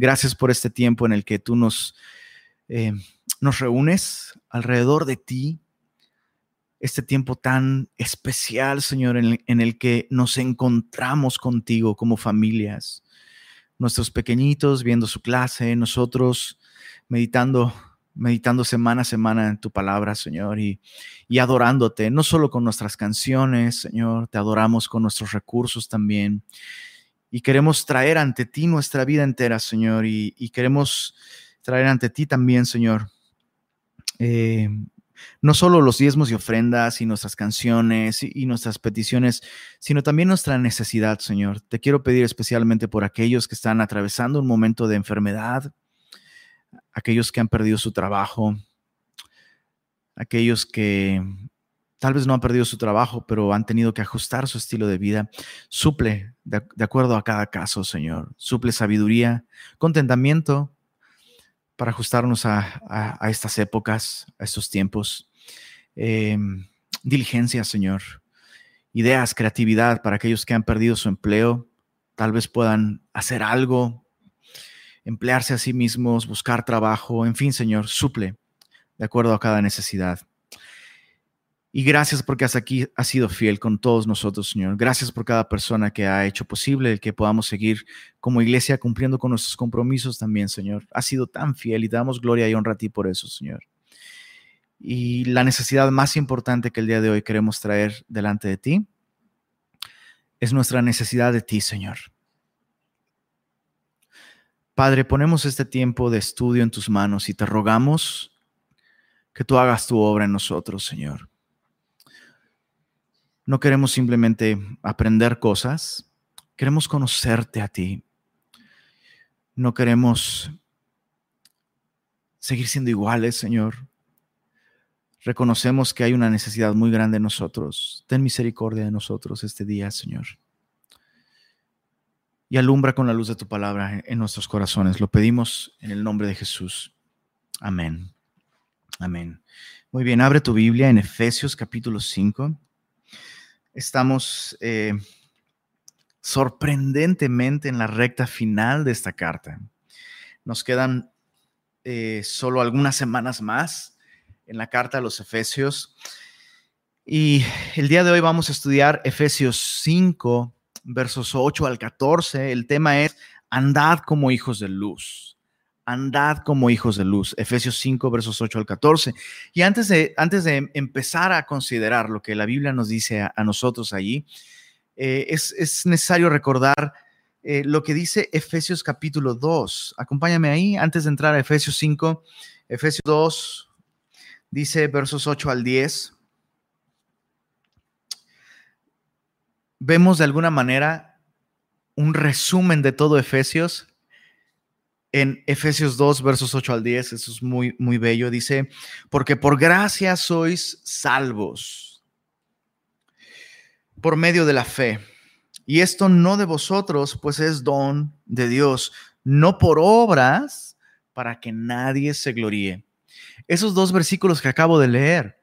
Gracias por este tiempo en el que tú nos, eh, nos reúnes alrededor de ti. Este tiempo tan especial, Señor, en el que nos encontramos contigo como familias. Nuestros pequeñitos viendo su clase, nosotros meditando meditando semana a semana en tu palabra, Señor, y, y, adorándote, no solo con nuestras canciones, Señor, te adoramos con nuestros recursos también. Y queremos traer ante ti nuestra vida entera, Señor, y, queremos traer ante ti también, Señor, eh, no solo los diezmos y ofrendas y nuestras canciones y, nuestras peticiones, sino también nuestra necesidad, Señor. Te quiero pedir especialmente por aquellos que están atravesando un momento de enfermedad, aquellos que han perdido su trabajo, aquellos que tal vez no han perdido su trabajo, pero han tenido que ajustar su estilo de vida. Suple de, acuerdo a cada caso, Señor. Suple sabiduría, contentamiento para ajustarnos a, estas épocas, a estos tiempos. Em, diligencia, Señor. Ideas, creatividad para aquellos que han perdido su empleo. Tal vez puedan hacer algo emplearse a sí mismos, buscar trabajo, en fin, Señor, suple de acuerdo a cada necesidad. Y gracias porque hasta aquí has sido fiel con todos nosotros, Señor. Gracias por cada persona que ha hecho posible el que podamos seguir como iglesia cumpliendo con nuestros compromisos también, Señor. Has sido tan fiel y te damos gloria y honra a ti por eso, Señor. Y la necesidad más importante que el día de hoy queremos traer delante de ti es nuestra necesidad de ti, Señor. Padre, ponemos este tiempo de estudio en tus manos y te rogamos que tú hagas tu obra en nosotros, Señor. No queremos simplemente aprender cosas, queremos conocerte a ti. No queremos seguir siendo iguales, Señor. Reconocemos que hay una necesidad muy grande en nosotros. Ten misericordia de nosotros este día, Señor y alumbra con la luz de tu palabra en nuestros corazones. Lo pedimos en el nombre de Jesús. Amén. Amén. Muy bien, abre tu Biblia en Efesios capítulo 5. Estamos eh, sorprendentemente en la recta final de esta carta. Nos quedan eh, solo algunas semanas más en la carta a los Efesios. Y el día de hoy vamos a estudiar Efesios 5 versos 8 al 14, el tema es andad como hijos de luz. Andad como hijos de luz. Efesios 5, versos 8 al 14. Y antes de, empezar a considerar lo que la Biblia nos dice a, nosotros allí, eh, es, necesario recordar eh, lo que dice Efesios capítulo 2. Acompáñame ahí antes de entrar a Efesios 5. Efesios 2 dice versos 8 al 10. vemos de alguna manera un resumen de todo Efesios en Efesios 2, versos 8 al 10. Eso es muy, muy bello. Dice, porque por gracia sois salvos por medio de la fe. Y esto no de vosotros, pues es don de Dios, no por obras, para que nadie se gloríe. Esos dos versículos que acabo de leer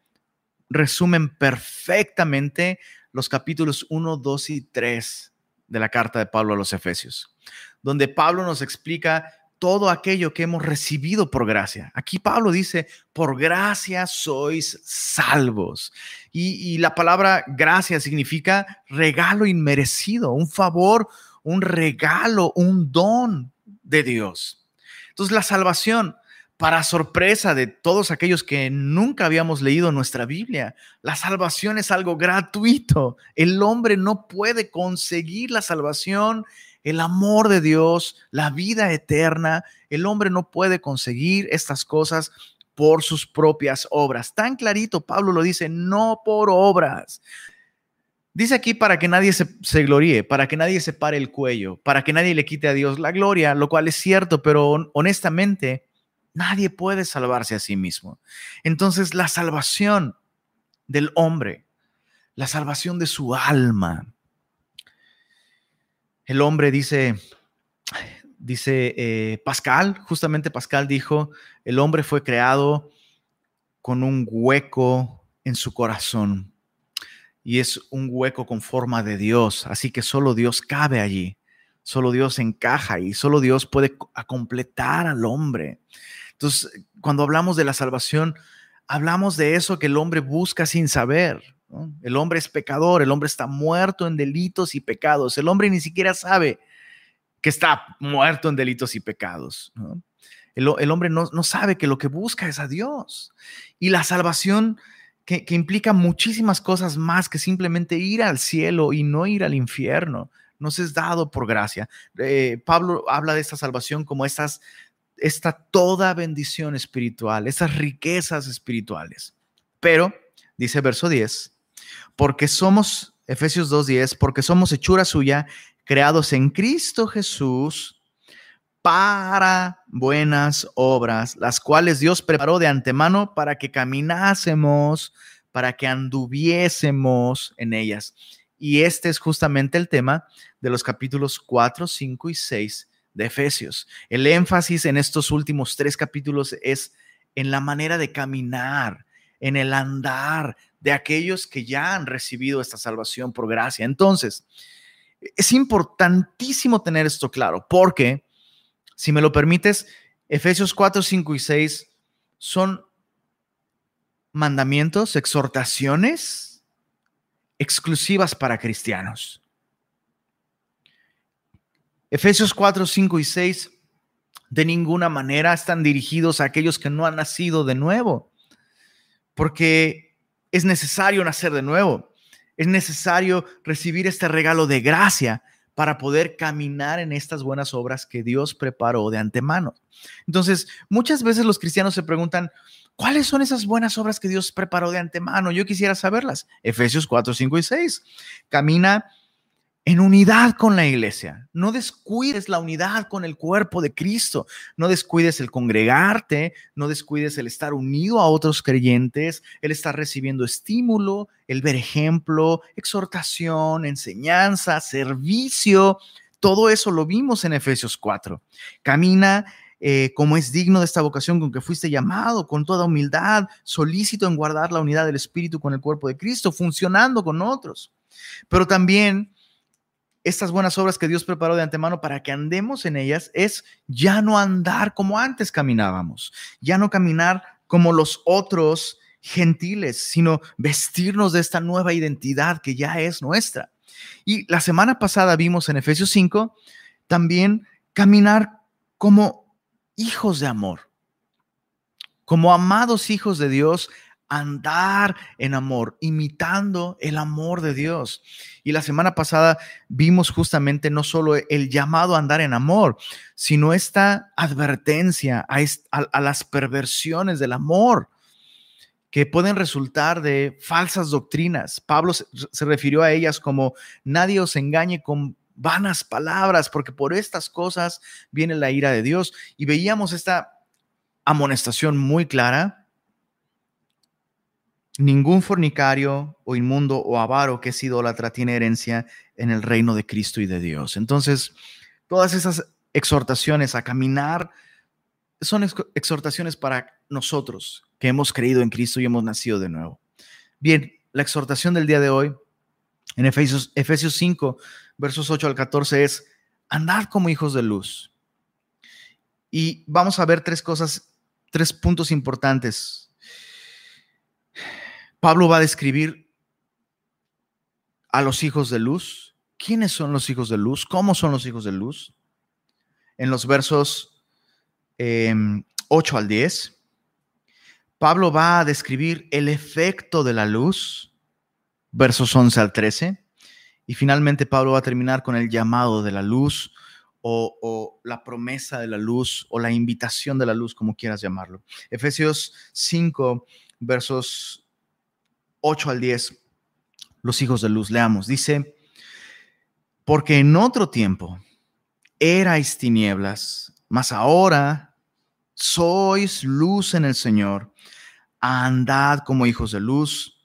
resumen perfectamente los capítulos 1, 2 y 3 de la carta de Pablo a los Efesios, donde Pablo nos explica todo aquello que hemos recibido por gracia. Aquí Pablo dice, por gracia sois salvos. Y, la palabra gracia significa regalo inmerecido, un favor, un regalo, un don de Dios. Entonces la salvación para sorpresa de todos aquellos que nunca habíamos leído nuestra Biblia, la salvación es algo gratuito. El hombre no puede conseguir la salvación, el amor de Dios, la vida eterna. El hombre no puede conseguir estas cosas por sus propias obras. Tan clarito, Pablo lo dice, no por obras. Dice aquí para que nadie se, gloríe, para que nadie se pare el cuello, para que nadie le quite a Dios la gloria, lo cual es cierto, pero honestamente, Nadie puede salvarse a sí mismo. Entonces la salvación del hombre, la salvación de su alma. El hombre dice, dice eh, Pascal, justamente Pascal dijo, el hombre fue creado con un hueco en su corazón y es un hueco con forma de Dios, así que solo Dios cabe allí. Solo Dios encaja y solo Dios puede completar al hombre. Entonces, cuando hablamos de la salvación, hablamos de eso que el hombre busca sin saber. El hombre es pecador, el hombre está muerto en delitos y pecados. El hombre ni siquiera sabe que está muerto en delitos y pecados. El, hombre no, sabe que lo que busca es a Dios. Y la salvación que, implica muchísimas cosas más que simplemente ir al cielo y no ir al infierno, nos es dado por gracia. Eh, Pablo habla de esta salvación como estas, esta toda bendición espiritual, esas riquezas espirituales. Pero, dice verso 10, porque somos, Efesios 2.10, porque somos hechura suya, creados en Cristo Jesús para buenas obras, las cuales Dios preparó de antemano para que caminásemos, para que anduviésemos en ellas. Y este es justamente el tema de los capítulos 4, 5 y 6 de Efesios. El énfasis en estos últimos tres capítulos es en la manera de caminar, en el andar de aquellos que ya han recibido esta salvación por gracia. Entonces, es importantísimo tener esto claro, porque si me lo permites, Efesios 4, 5 y 6 son mandamientos, exhortaciones exclusivas para cristianos. Efesios 4, 5 y 6 de ninguna manera están dirigidos a aquellos que no han nacido de nuevo, porque es necesario nacer de nuevo, es necesario recibir este regalo de gracia para poder caminar en estas buenas obras que Dios preparó de antemano. Entonces, muchas veces los cristianos se preguntan, ¿cuáles son esas buenas obras que Dios preparó de antemano? Yo quisiera saberlas. Efesios 4, 5 y 6. Camina en unidad con la iglesia. No descuides la unidad con el cuerpo de Cristo. No descuides el congregarte, no descuides el estar unido a otros creyentes, el estar recibiendo estímulo, el ver ejemplo, exhortación, enseñanza, servicio. Todo eso lo vimos en Efesios 4. Camina eh, como es digno de esta vocación con que fuiste llamado, con toda humildad, solícito en guardar la unidad del Espíritu con el cuerpo de Cristo, funcionando con otros. Pero también estas buenas obras que Dios preparó de antemano para que andemos en ellas es ya no andar como antes caminábamos, ya no caminar como los otros gentiles, sino vestirnos de esta nueva identidad que ya es nuestra. Y la semana pasada vimos en Efesios 5 también caminar como hijos de amor, como amados hijos de Dios, andar en amor, imitando el amor de Dios. Y la semana pasada vimos justamente no solo el llamado a andar en amor, sino esta advertencia a, las perversiones del amor que pueden resultar de falsas doctrinas. Pablo se refirió a ellas como nadie os engañe con vanas palabras, porque por estas cosas viene la ira de Dios. Y veíamos esta amonestación muy clara Ningún fornicario o inmundo o avaro que es idólatra tiene herencia en el reino de Cristo y de Dios. Entonces, todas esas exhortaciones a caminar son exhortaciones para nosotros que hemos creído en Cristo y hemos nacido de nuevo. Bien, la exhortación del día de hoy en Efesios, Efesios 5, versos 8 al 14 es, andad como hijos de luz. Y vamos a ver tres cosas, tres puntos importantes Pablo va a describir a los hijos de luz. ¿Quiénes son los hijos de luz? ¿Cómo son los hijos de luz? En los versos 8 em, al 10, Pablo va a describir el efecto de la luz, versos 11 al 13, y finalmente Pablo va a terminar con el llamado de la luz o, o, la promesa de la luz o la invitación de la luz, como quieras llamarlo. Efesios 5, versos 8 al 10, los hijos de luz, leamos, dice, porque en otro tiempo erais tinieblas, mas ahora sois luz en el Señor, andad como hijos de luz,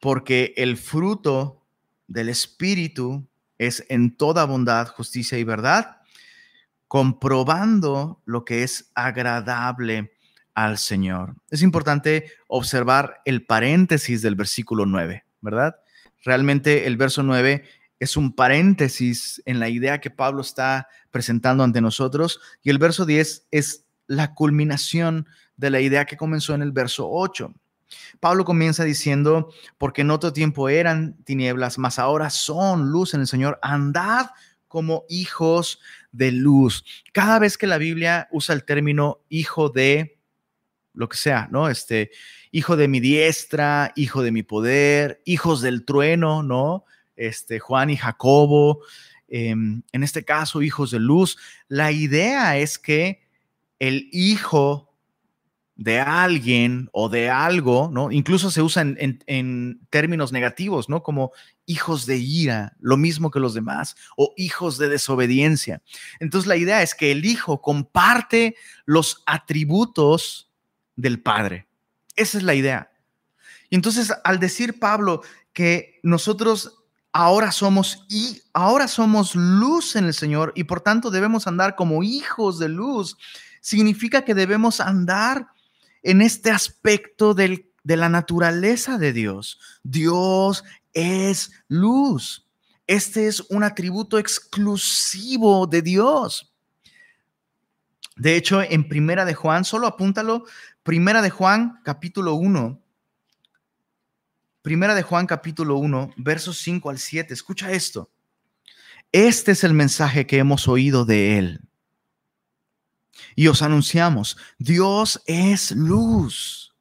porque el fruto del Espíritu es en toda bondad, justicia y verdad, comprobando lo que es agradable al Señor. Es importante observar el paréntesis del versículo 9, ¿verdad? Realmente el verso 9 es un paréntesis en la idea que Pablo está presentando ante nosotros y el verso 10 es la culminación de la idea que comenzó en el verso 8. Pablo comienza diciendo, porque en otro tiempo eran tinieblas, mas ahora son luz en el Señor, andad como hijos de luz. Cada vez que la Biblia usa el término hijo de lo que sea, ¿no? Este, hijo de mi diestra, hijo de mi poder, hijos del trueno, ¿no? Este, Juan y Jacobo, em, en este caso, hijos de luz. La idea es que el hijo de alguien o de algo, ¿no? Incluso se usa en, términos negativos, ¿no? Como hijos de ira, lo mismo que los demás, o hijos de desobediencia. Entonces la idea es que el hijo comparte los atributos del padre. Esa es la idea. Y entonces al decir Pablo que nosotros ahora somos y ahora somos luz en el Señor y por tanto debemos andar como hijos de luz, significa que debemos andar en este aspecto de la naturaleza de Dios. Dios es luz. Este es un atributo exclusivo de Dios. De hecho, en Primera de Juan, solo apúntalo, Primera de Juan, capítulo 1. Primera de Juan, capítulo 1, versos 5 al 7. Escucha esto. Este es el mensaje que hemos oído de Él y os anunciamos, Dios es luz.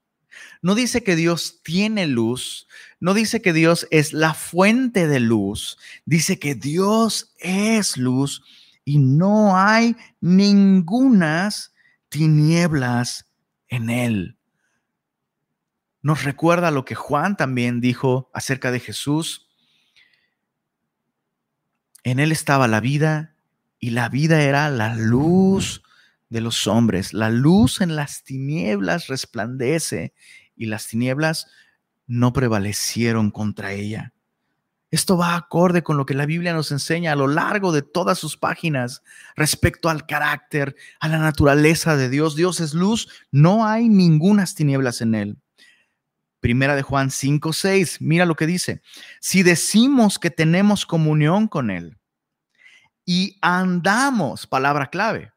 No dice que Dios tiene luz, no dice que Dios es la fuente de luz, dice que Dios es luz y no hay ningunas tinieblas en él. Nos recuerda lo que Juan también dijo acerca de Jesús. En él estaba la vida y la vida era la luz de los hombres. La luz en las tinieblas resplandece y las tinieblas no prevalecieron contra ella. Esto va acorde con lo que la Biblia nos enseña a lo largo de todas sus páginas respecto al carácter, a la naturaleza de Dios. Dios es luz, no hay ningunas tinieblas en él. Primera de Juan 5, 6, mira lo que dice. Si decimos que tenemos comunión con él y andamos, palabra clave,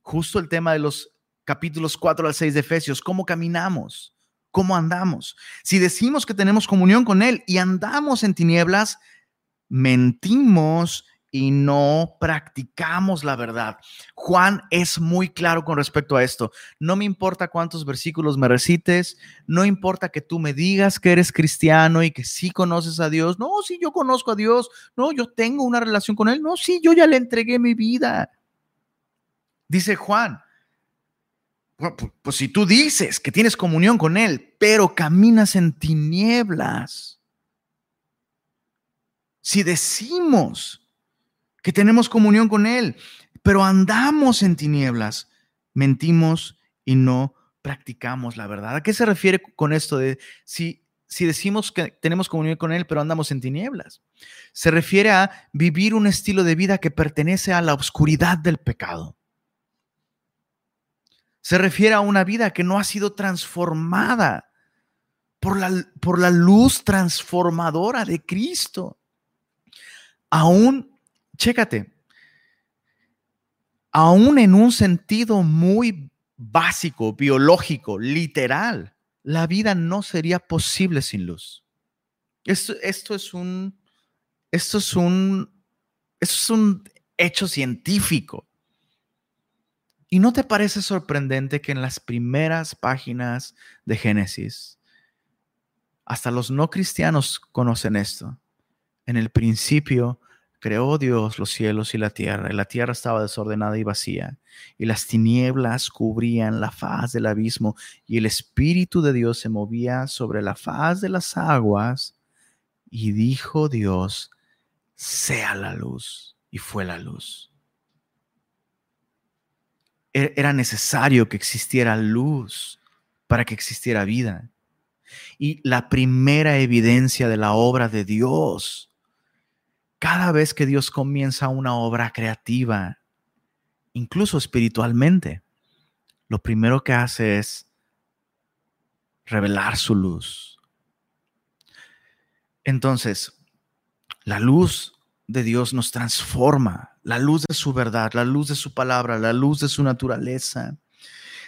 justo el tema de los capítulos 4 al 6 de Efesios, cómo caminamos, cómo andamos. Si decimos que tenemos comunión con Él y andamos en tinieblas, mentimos y no practicamos la verdad. Juan es muy claro con respecto a esto. No me importa cuántos versículos me recites, no importa que tú me digas que eres cristiano y que sí conoces a Dios. No, sí, yo conozco a Dios. No, yo tengo una relación con Él. No, sí, yo ya le entregué mi vida. Dice Juan, pues, si tú dices que tienes comunión con Él, pero caminas en tinieblas, si decimos que tenemos comunión con Él, pero andamos en tinieblas, mentimos y no practicamos la verdad. ¿A qué se refiere con esto de si, si decimos que tenemos comunión con Él, pero andamos en tinieblas? Se refiere a vivir un estilo de vida que pertenece a la oscuridad del pecado. Se refiere a una vida que no ha sido transformada por la, por la luz transformadora de Cristo. Aún, chécate, aún en un sentido muy básico, biológico, literal, la vida no sería posible sin luz. Esto, esto es un, esto es un, esto es un hecho científico. ¿Y no te parece sorprendente que en las primeras páginas de Génesis, hasta los no cristianos conocen esto? En el principio creó Dios los cielos y la tierra, y la tierra estaba desordenada y vacía, y las tinieblas cubrían la faz del abismo, y el Espíritu de Dios se movía sobre la faz de las aguas, y dijo Dios, sea la luz, y fue la luz. E-, era necesario que existiera luz para que existiera vida. Y la primera evidencia de la obra de Dios, cada vez que Dios comienza una obra creativa, incluso espiritualmente, lo primero que hace es revelar su luz. Entonces, la luz de Dios nos transforma, la luz de su verdad, la luz de su palabra, la luz de su naturaleza.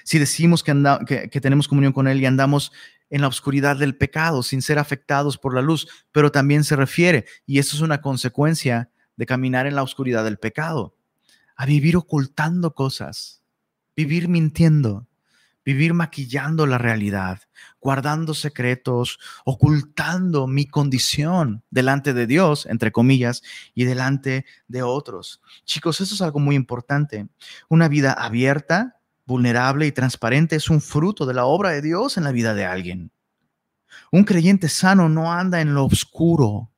Si decimos que, que, tenemos comunión con Él y andamos en la oscuridad del pecado sin ser afectados por la luz, pero también se refiere, y eso es una consecuencia de caminar en la oscuridad del pecado, a vivir ocultando cosas, vivir mintiendo, vivir maquillando la realidad, guardando secretos, ocultando mi condición delante de Dios, entre comillas, y delante de otros. Chicos, eso es algo muy importante. Una vida abierta, vulnerable y transparente es un fruto de la obra de Dios en la vida de alguien. Un creyente sano no anda en lo oscuro,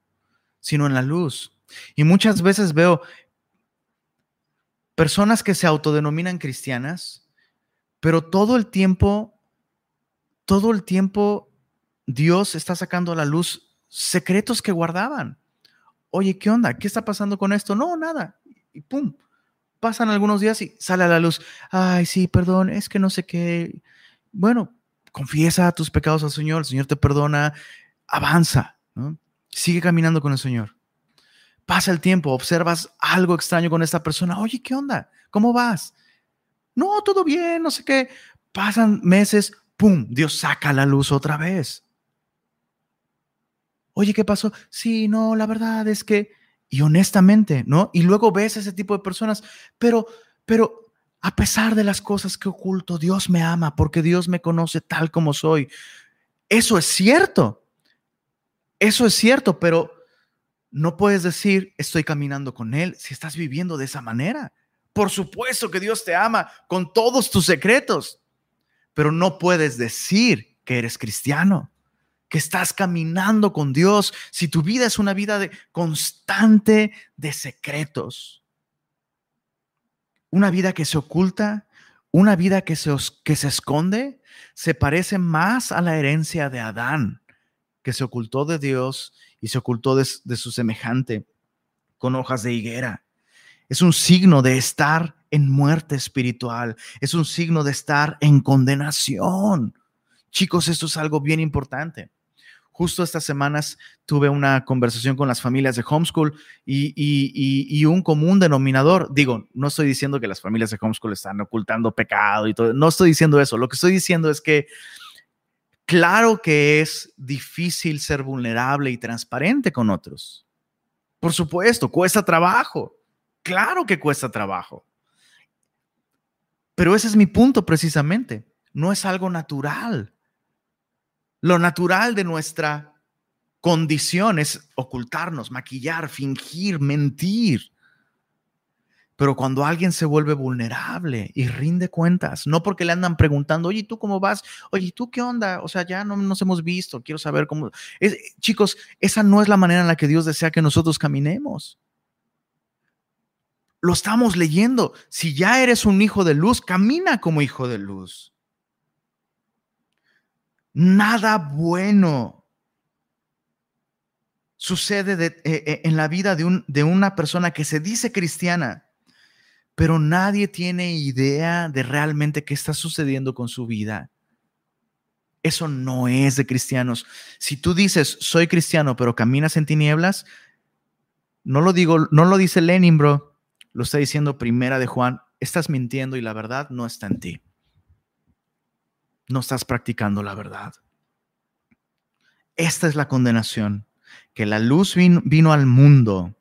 sino en la luz. Y muchas veces veo personas que se autodenominan cristianas, pero todo el tiempo, todo el tiempo Dios está sacando a la luz secretos que guardaban. Oye, ¿qué onda? ¿Qué está pasando con esto? No, nada. Y pum, pasan algunos días y sale a la luz. Ay, sí, perdón, es que no sé qué. Bueno, confiesa tus pecados al Señor, el Señor te perdona, avanza, sigue caminando con el Señor. Pasa el tiempo, observas algo extraño con esta persona. Oye, ¿qué onda? ¿Cómo vas? No, todo bien, no sé qué. Pasan meses, ¡pum! Dios saca la luz otra vez. Oye, ¿qué pasó? Sí, no, la verdad es que, y honestamente, ¿no? Y luego ves a ese tipo de personas, pero, pero a pesar de las cosas que oculto, Dios me ama porque Dios me conoce tal como soy. Eso es cierto. Eso es cierto, pero no puedes decir, estoy caminando con Él si estás viviendo de esa manera. Por supuesto que Dios te ama con todos tus secretos, pero no puedes decir que eres cristiano, que estás caminando con Dios si tu vida es una vida de constante de secretos. Una vida que se oculta, una vida que se, que se esconde, se parece más a la herencia de Adán, que se ocultó de Dios y se ocultó de su semejante con hojas de higuera. Es un signo de estar en muerte espiritual. Es un signo de estar en condenación. Chicos, esto es algo bien importante. Justo estas semanas tuve una conversación con las familias de homeschool y, un común denominador, digo, no estoy diciendo que las familias de homeschool están ocultando pecado y todo, no estoy diciendo eso, lo que estoy diciendo es que claro que es difícil ser vulnerable y transparente con otros. Por supuesto, cuesta trabajo. Claro que cuesta trabajo. Pero ese es mi punto precisamente. No es algo natural. Lo natural de nuestra condición es ocultarnos, maquillar, fingir, mentir. Pero cuando alguien se vuelve vulnerable y rinde cuentas, no porque le andan preguntando, oye, ¿tú cómo vas? Oye, ¿tú qué onda? O sea, ya no nos hemos visto, quiero saber cómo. chicos, esa no es la manera en la que Dios desea que nosotros caminemos. Lo estamos leyendo. Si ya eres un hijo de luz, camina como hijo de luz. Nada bueno sucede eh, eh, en la vida de, de una persona que se dice cristiana, pero nadie tiene idea de realmente qué está sucediendo con su vida. Eso no es de cristianos. Si tú dices, soy cristiano, pero caminas en tinieblas, no lo digo, no lo dice Lenin, bro lo está diciendo primera de Juan, estás mintiendo y la verdad no está en ti. No estás practicando la verdad. Esta es la condenación, que la luz vino, al mundo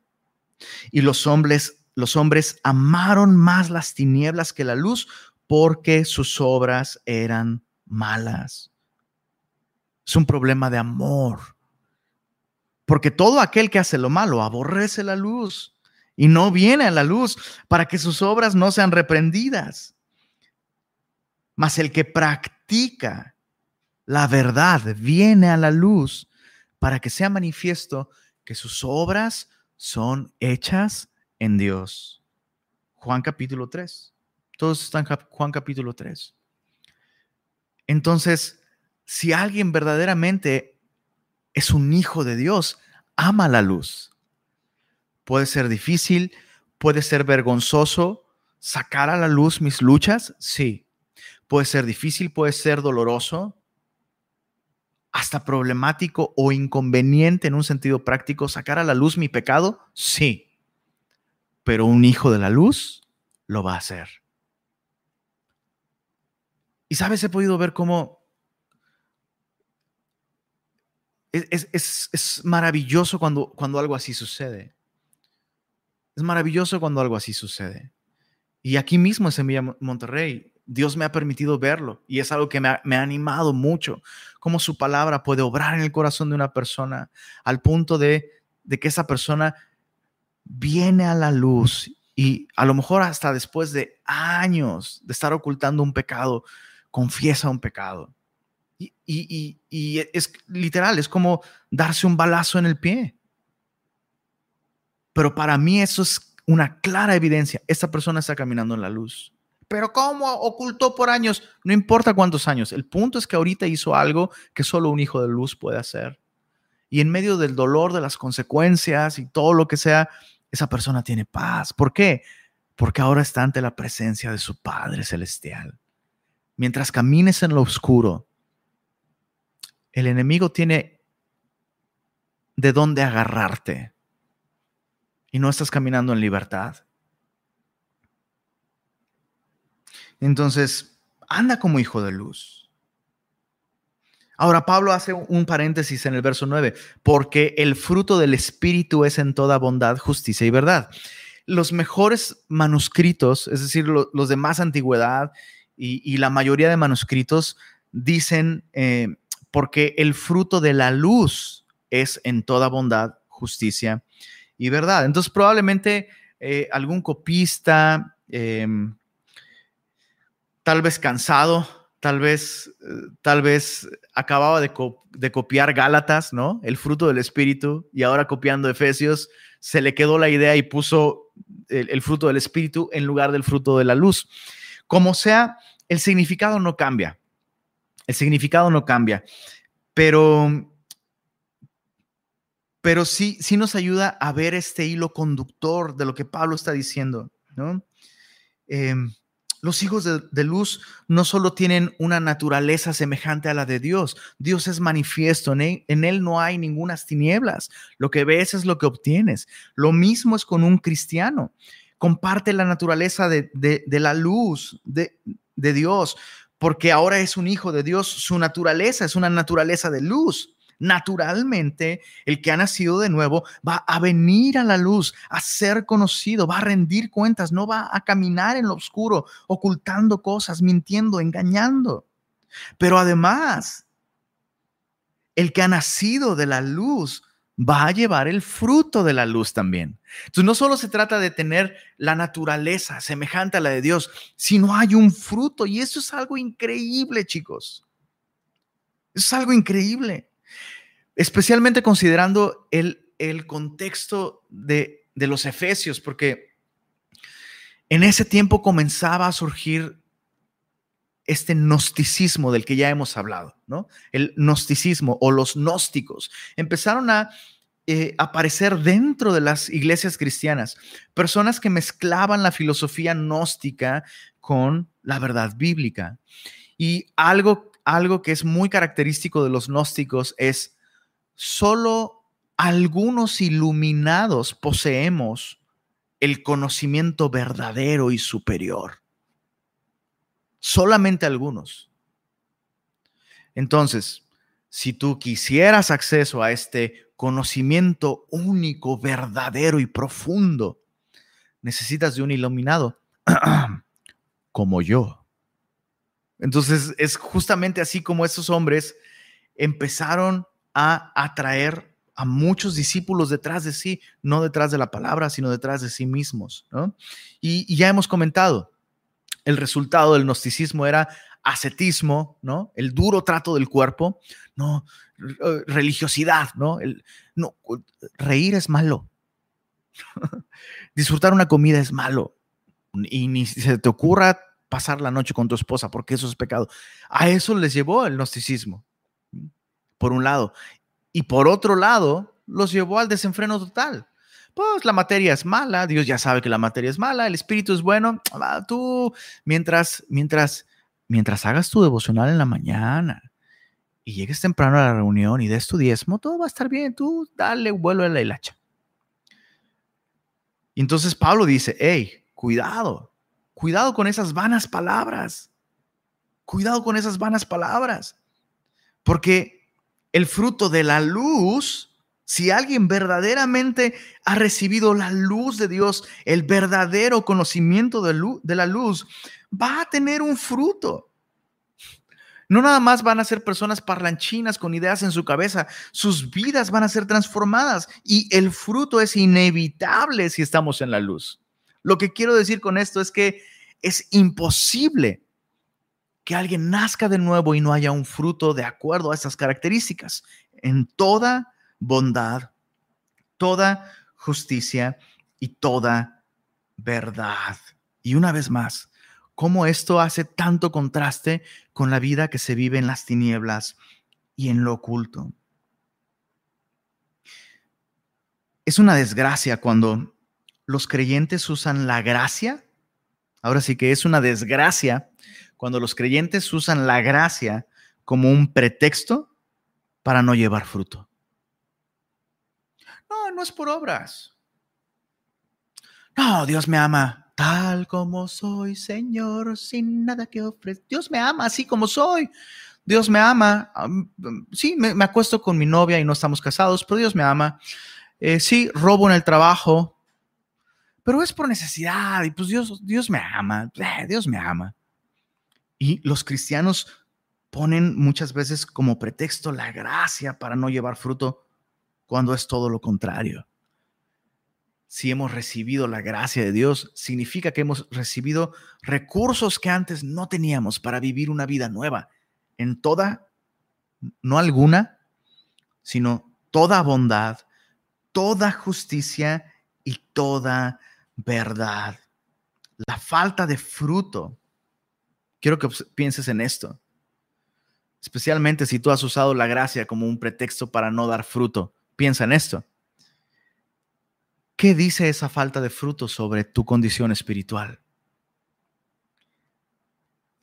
y los hombres, los hombres amaron más las tinieblas que la luz porque sus obras eran malas. Es un problema de amor. Porque todo aquel que hace lo malo aborrece la luz y no viene a la luz para que sus obras no sean reprendidas. Mas el que practica la verdad viene a la luz para que sea manifiesto que sus obras son hechas en Dios. Juan capítulo 3. Todos están Juan capítulo 3. Entonces, si alguien verdaderamente es un hijo de Dios, ama la luz puede ser difícil, puede ser vergonzoso sacar a la luz mis luchas, sí. Puede ser difícil, puede ser doloroso, hasta problemático o inconveniente en un sentido práctico sacar a la luz mi pecado, sí. pero un hijo de la luz lo va a hacer. Y sabes, he podido ver cómo es, maravilloso cuando, cuando algo así sucede. Es maravilloso cuando algo así sucede. Y aquí mismo en Semilla Monterrey, Dios me ha permitido verlo y es algo que me ha, animado mucho, cómo su palabra puede obrar en el corazón de una persona al punto de, que esa persona viene a la luz y a lo mejor hasta después de años de estar ocultando un pecado, confiesa un pecado. Y, es literal, es como darse un balazo en el pie. Pero para mí eso es una clara evidencia. Esta persona está caminando en la luz. Pero ¿cómo ocultó por años? No importa cuántos años. El punto es que ahorita hizo algo que solo un hijo de luz puede hacer. Y en medio del dolor, de las consecuencias y todo lo que sea, esa persona tiene paz. ¿Por qué? Porque ahora está ante la presencia de su Padre Celestial. Mientras camines en lo oscuro, el enemigo tiene de dónde agarrarte y no estás caminando en libertad. Entonces, anda como hijo de luz. Ahora Pablo hace un paréntesis en el verso 9, porque el fruto del Espíritu es en toda bondad, justicia y verdad. Los mejores manuscritos, es decir, los de más antigüedad y, la mayoría de manuscritos dicen, eh, porque el fruto de la luz es en toda bondad, justicia y verdad. Entonces probablemente eh, algún copista, em, tal vez cansado, tal vez, eh, tal vez acababa de, copiar Gálatas, ¿no? El fruto del Espíritu, y ahora copiando Efesios, se le quedó la idea y puso el, fruto del Espíritu en lugar del fruto de la luz. Como sea, el significado no cambia. El significado no cambia. Pero pero sí, sí nos ayuda a ver este hilo conductor de lo que Pablo está diciendo, ¿no? Em, los hijos de, luz no solo tienen una naturaleza semejante a la de Dios, Dios es manifiesto, en él, no hay ninguna tinieblas, lo que ves es lo que obtienes. Lo mismo es con un cristiano, comparte la naturaleza de, de la luz de, Dios, porque ahora es un hijo de Dios, su naturaleza es una naturaleza de luz naturalmente el que ha nacido de nuevo va a venir a la luz, a ser conocido, va a rendir cuentas, no va a caminar en lo oscuro, ocultando cosas, mintiendo, engañando. Pero además, el que ha nacido de la luz va a llevar el fruto de la luz también. Entonces no solo se trata de tener la naturaleza semejante a la de Dios, sino hay un fruto y eso es algo increíble, chicos. Eso es algo increíble especialmente considerando el, contexto de, los efesios, porque en ese tiempo comenzaba a surgir este gnosticismo del que ya hemos hablado, ¿no? El gnosticismo o los gnósticos empezaron a eh, aparecer dentro de las iglesias cristianas, personas que mezclaban la filosofía gnóstica con la verdad bíblica. Y algo, algo que es muy característico de los gnósticos es solo algunos iluminados poseemos el conocimiento verdadero y superior. Solamente algunos. Entonces, si tú quisieras acceso a este conocimiento único, verdadero y profundo, necesitas de un iluminado como yo. Entonces, es justamente así como esos hombres empezaron a atraer a muchos discípulos detrás de sí, no detrás de la palabra, sino detrás de sí mismos. Y, ya hemos comentado, el resultado del gnosticismo era ascetismo, ¿no? El duro trato del cuerpo, no, religiosidad, ¿no? El, no reír es malo. Disfrutar una comida es malo. Y ni se te ocurra pasar la noche con tu esposa, porque eso es pecado. A eso les llevó el gnosticismo por un lado. Y por otro lado, los llevó al desenfreno total. Pues la materia es mala, Dios ya sabe que la materia es mala, el espíritu es bueno. Tú, mientras, mientras, mientras hagas tu devocional en la mañana y llegues temprano a la reunión y des tu diezmo, todo va a estar bien. Tú dale vuelo a la hilacha. Y entonces Pablo dice, hey, cuidado, cuidado con esas vanas palabras, cuidado con esas vanas palabras, porque el fruto de la luz si alguien verdaderamente ha recibido la luz de Dios, el verdadero conocimiento de, la luz, va a tener un fruto. No nada más van a ser personas parlanchinas con ideas en su cabeza, sus vidas van a ser transformadas y el fruto es inevitable si estamos en la luz. Lo que quiero decir con esto es que es imposible que alguien nazca de nuevo y no haya un fruto de acuerdo a estas características. En toda bondad, toda justicia y toda verdad. Y una vez más, cómo esto hace tanto contraste con la vida que se vive en las tinieblas y en lo oculto. Es una desgracia cuando los creyentes usan la gracia. Ahora sí que es una desgracia cuando los creyentes usan la gracia como un pretexto para no llevar fruto. No, no es por obras. No, Dios me ama tal como soy, Señor, sin nada que ofrecer. Dios me ama así como soy. Dios me ama. Sí, me, acuesto con mi novia y no estamos casados, pero Dios me ama. Eh, sí, robo en el trabajo, pero es por necesidad y pues Dios, Dios me ama. Eh, Dios me ama. Y los cristianos ponen muchas veces como pretexto la gracia para no llevar fruto cuando es todo lo contrario. Si hemos recibido la gracia de Dios, significa que hemos recibido recursos que antes no teníamos para vivir una vida nueva, en toda, no alguna, sino toda bondad, toda justicia y toda verdad. La falta de fruto, quiero que pienses en esto, especialmente si tú has usado la gracia como un pretexto para no dar fruto Piensa en esto. ¿Qué dice esa falta de fruto sobre tu condición espiritual?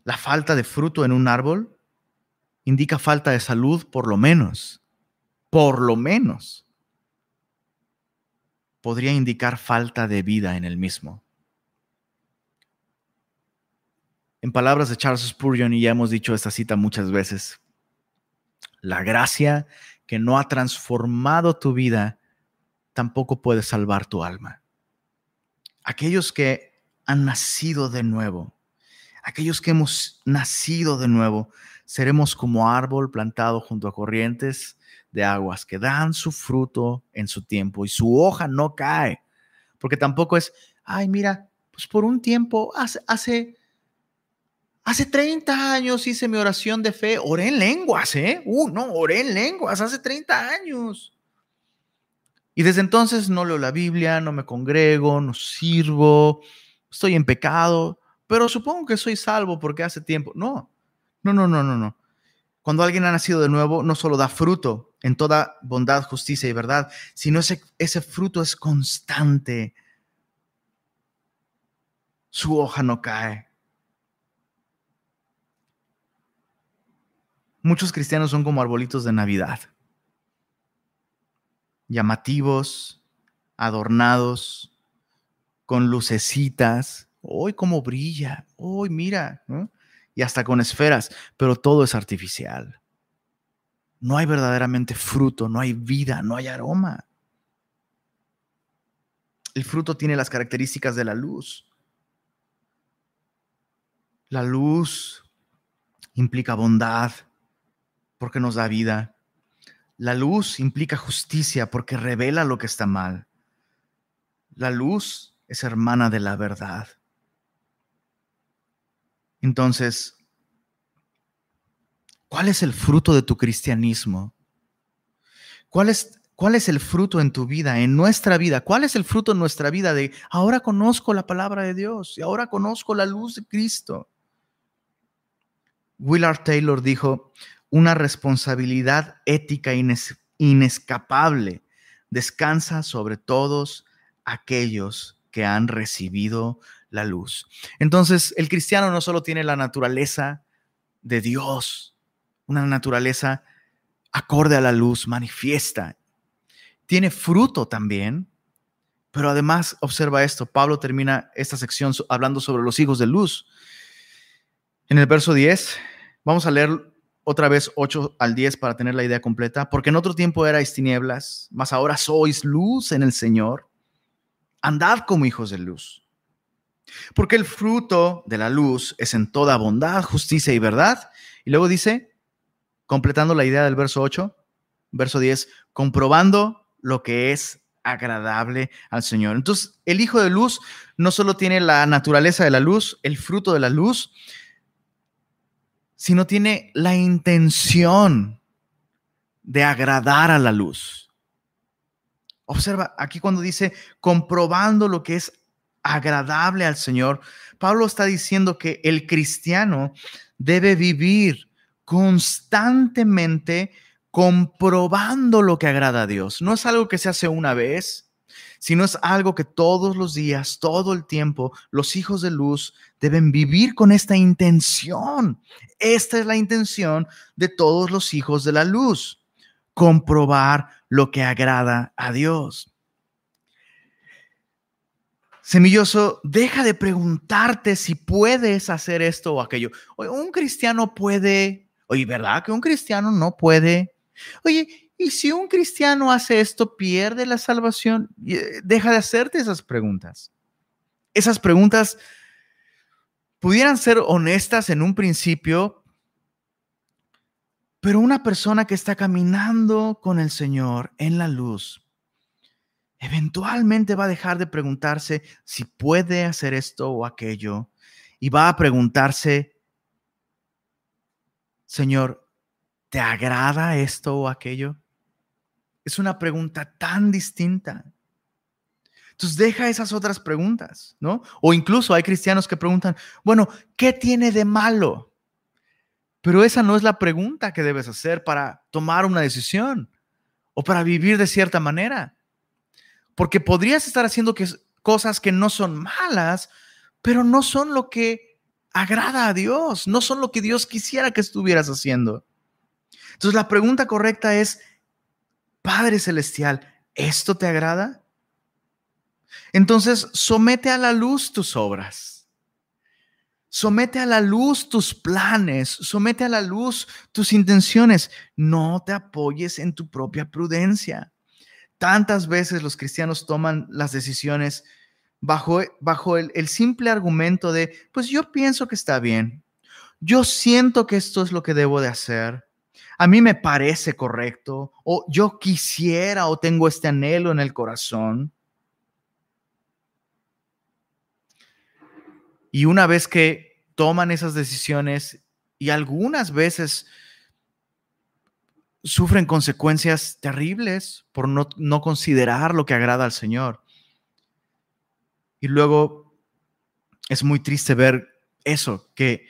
La falta de fruto en un árbol indica falta de salud por lo menos. Por lo menos. Podría indicar falta de vida en el mismo. En palabras de Charles Spurgeon, y ya hemos dicho esta cita muchas veces, la gracia que no ha transformado tu vida, tampoco puede salvar tu alma. Aquellos que han nacido de nuevo, aquellos que hemos nacido de nuevo, seremos como árbol plantado junto a corrientes de aguas que dan su fruto en su tiempo y su hoja no cae, porque tampoco es, ay, mira, pues por un tiempo, hace, Hace 30 años hice mi oración de fe, oré en lenguas, ¿eh? Uh, no, oré en lenguas, hace 30 años. Y desde entonces no leo la Biblia, no me congrego, no sirvo, estoy en pecado, pero supongo que soy salvo porque hace tiempo. No, no, no, no, no, no. Cuando alguien ha nacido de nuevo, no solo da fruto en toda bondad, justicia y verdad, sino ese, ese fruto es constante. Su hoja no cae Muchos cristianos son como arbolitos de Navidad, llamativos, adornados, con lucecitas. ¡Hoy cómo brilla! ¡Hoy mira! Y hasta con esferas, pero todo es artificial. No hay verdaderamente fruto, no hay vida, no hay aroma. El fruto tiene las características de la luz. La luz implica bondad, porque nos da vida. La luz implica justicia porque revela lo que está mal. La luz es hermana de la verdad. Entonces, ¿cuál es el fruto de tu cristianismo? ¿Cuál es, ¿Cuál es el fruto en tu vida, en nuestra vida? ¿Cuál es el fruto en nuestra vida de ahora conozco la palabra de Dios y ahora conozco la luz de Cristo? Willard Taylor dijo, una responsabilidad ética inescapable descansa sobre todos aquellos que han recibido la luz. Entonces, el cristiano no solo tiene la naturaleza de Dios, una naturaleza acorde a la luz, manifiesta, tiene fruto también Pero además, observa esto, Pablo termina esta sección hablando sobre los hijos de luz. En el verso 10, vamos a leer otra vez 8 al 10 para tener la idea completa, porque en otro tiempo erais tinieblas, mas ahora sois luz en el Señor. Andad como hijos de luz. Porque el fruto de la luz es en toda bondad, justicia y verdad. Y luego dice, completando la idea del verso 8, verso 10, comprobando lo que es agradable al Señor. Entonces, el Hijo de Luz no solo tiene la naturaleza de la luz, el fruto de la luz, sino tiene la intención de agradar a la luz. Observa aquí cuando dice comprobando lo que es agradable al Señor, Pablo está diciendo que el cristiano debe vivir constantemente comprobando lo que agrada a Dios. No es algo que se hace una vez, sino es algo que todos los días, todo el tiempo, los hijos de luz deben vivir con esta intención. Esta es la intención de todos los hijos de la luz, comprobar lo que agrada a Dios. Semilloso, deja de preguntarte si puedes hacer esto o aquello. un cristiano puede, oye, ¿verdad que un cristiano no puede Oye, ¿y si un cristiano hace esto, pierde la salvación? Eh, deja de hacerte esas preguntas. Esas preguntas pudieran ser honestas en un principio, pero una persona que está caminando con el Señor en la luz, eventualmente va a dejar de preguntarse si puede hacer esto o aquello y va a preguntarse, Señor, ¿Te agrada esto o aquello? Es una pregunta tan distinta. Entonces deja esas otras preguntas, ¿no? O incluso hay cristianos que preguntan, bueno, ¿qué tiene de malo? Pero esa no es la pregunta que debes hacer para tomar una decisión o para vivir de cierta manera. Porque podrías estar haciendo cosas que no son malas, pero no son lo que agrada a Dios, no son lo que Dios quisiera que estuvieras haciendo. Entonces la pregunta correcta es, Padre Celestial, ¿esto te agrada? Entonces somete a la luz tus obras. Somete a la luz tus planes, somete a la luz tus intenciones. No te apoyes en tu propia prudencia. Tantas veces los cristianos toman las decisiones bajo, bajo el, el, simple argumento de, pues yo pienso que está bien. Yo siento que esto es lo que debo de hacer a mí me parece correcto, o yo quisiera o tengo este anhelo en el corazón. Y una vez que toman esas decisiones y algunas veces sufren consecuencias terribles por no, no considerar lo que agrada al Señor. Y luego es muy triste ver eso, que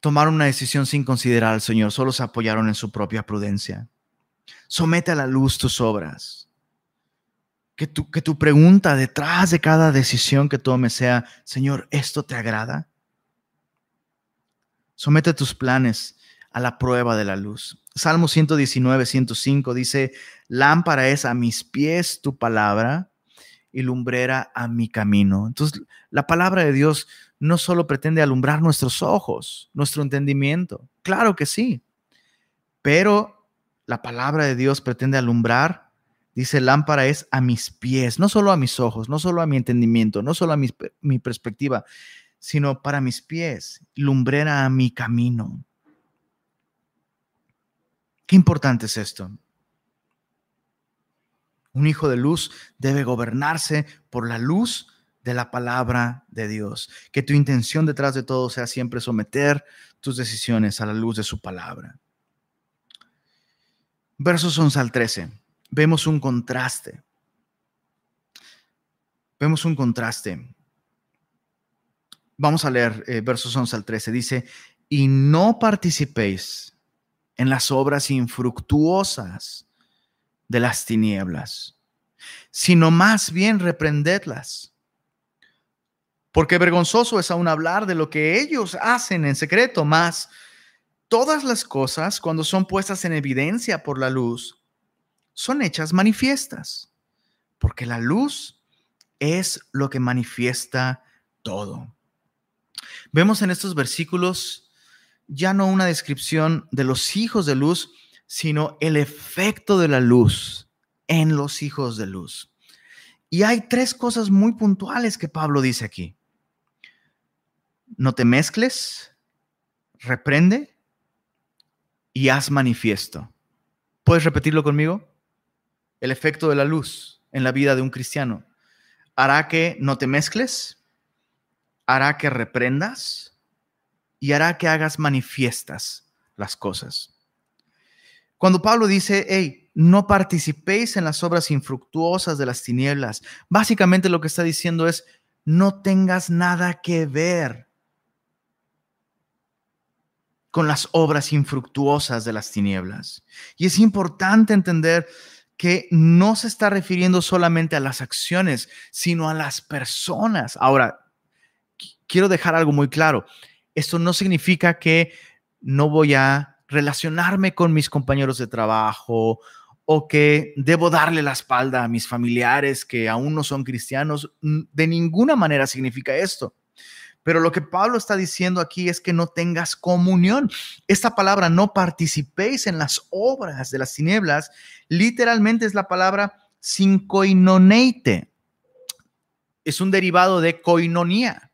tomaron una decisión sin considerar al Señor, solo se apoyaron en su propia prudencia. Somete a la luz tus obras. Que tu, que tu pregunta detrás de cada decisión que tome sea, Señor, ¿esto te agrada? Somete tus planes a la prueba de la luz. Salmo 119, 105 dice, lámpara es a mis pies tu palabra y lumbrera a mi camino. Entonces, la palabra de Dios no solo pretende alumbrar nuestros ojos, nuestro entendimiento, claro que sí, pero la palabra de Dios pretende alumbrar, dice, lámpara es a mis pies, no solo a mis ojos, no solo a mi entendimiento, no solo a mi, mi perspectiva, sino para mis pies, lumbrera a mi camino. Qué importante es esto. Un hijo de luz debe gobernarse por la luz de la palabra de Dios. Que tu intención detrás de todo sea siempre someter tus decisiones a la luz de su palabra. Versos 11 al 13. Vemos un contraste. Vemos un contraste. Vamos a leer eh, versos 11 al 13. Dice, y no participéis en las obras infructuosas de las tinieblas, sino más bien reprendedlas porque vergonzoso es aún hablar de lo que ellos hacen en secreto, más todas las cosas, cuando son puestas en evidencia por la luz, son hechas manifiestas. porque la luz es lo que manifiesta todo. Vemos en estos versículos ya no una descripción de los hijos de luz, sino el efecto de la luz en los hijos de luz. Y hay tres cosas muy puntuales que Pablo dice aquí. No te mezcles, reprende y haz manifiesto. ¿Puedes repetirlo conmigo? El efecto de la luz en la vida de un cristiano hará que no te mezcles, hará que reprendas y hará que hagas manifiestas las cosas. Cuando Pablo dice, hey, no participéis en las obras infructuosas de las tinieblas, básicamente lo que está diciendo es, no tengas nada que ver con las obras infructuosas de las tinieblas. Y es importante entender que no se está refiriendo solamente a las acciones, sino a las personas. Ahora, quiero dejar algo muy claro. Esto no significa que no voy a relacionarme con mis compañeros de trabajo o que debo darle la espalda a mis familiares que aún no son cristianos. De ninguna manera significa esto. Pero lo que Pablo está diciendo aquí es que no tengas comunión. Esta palabra, no participéis en las obras de las tinieblas, literalmente es la palabra sincoinoneite. Es un derivado de koinonía.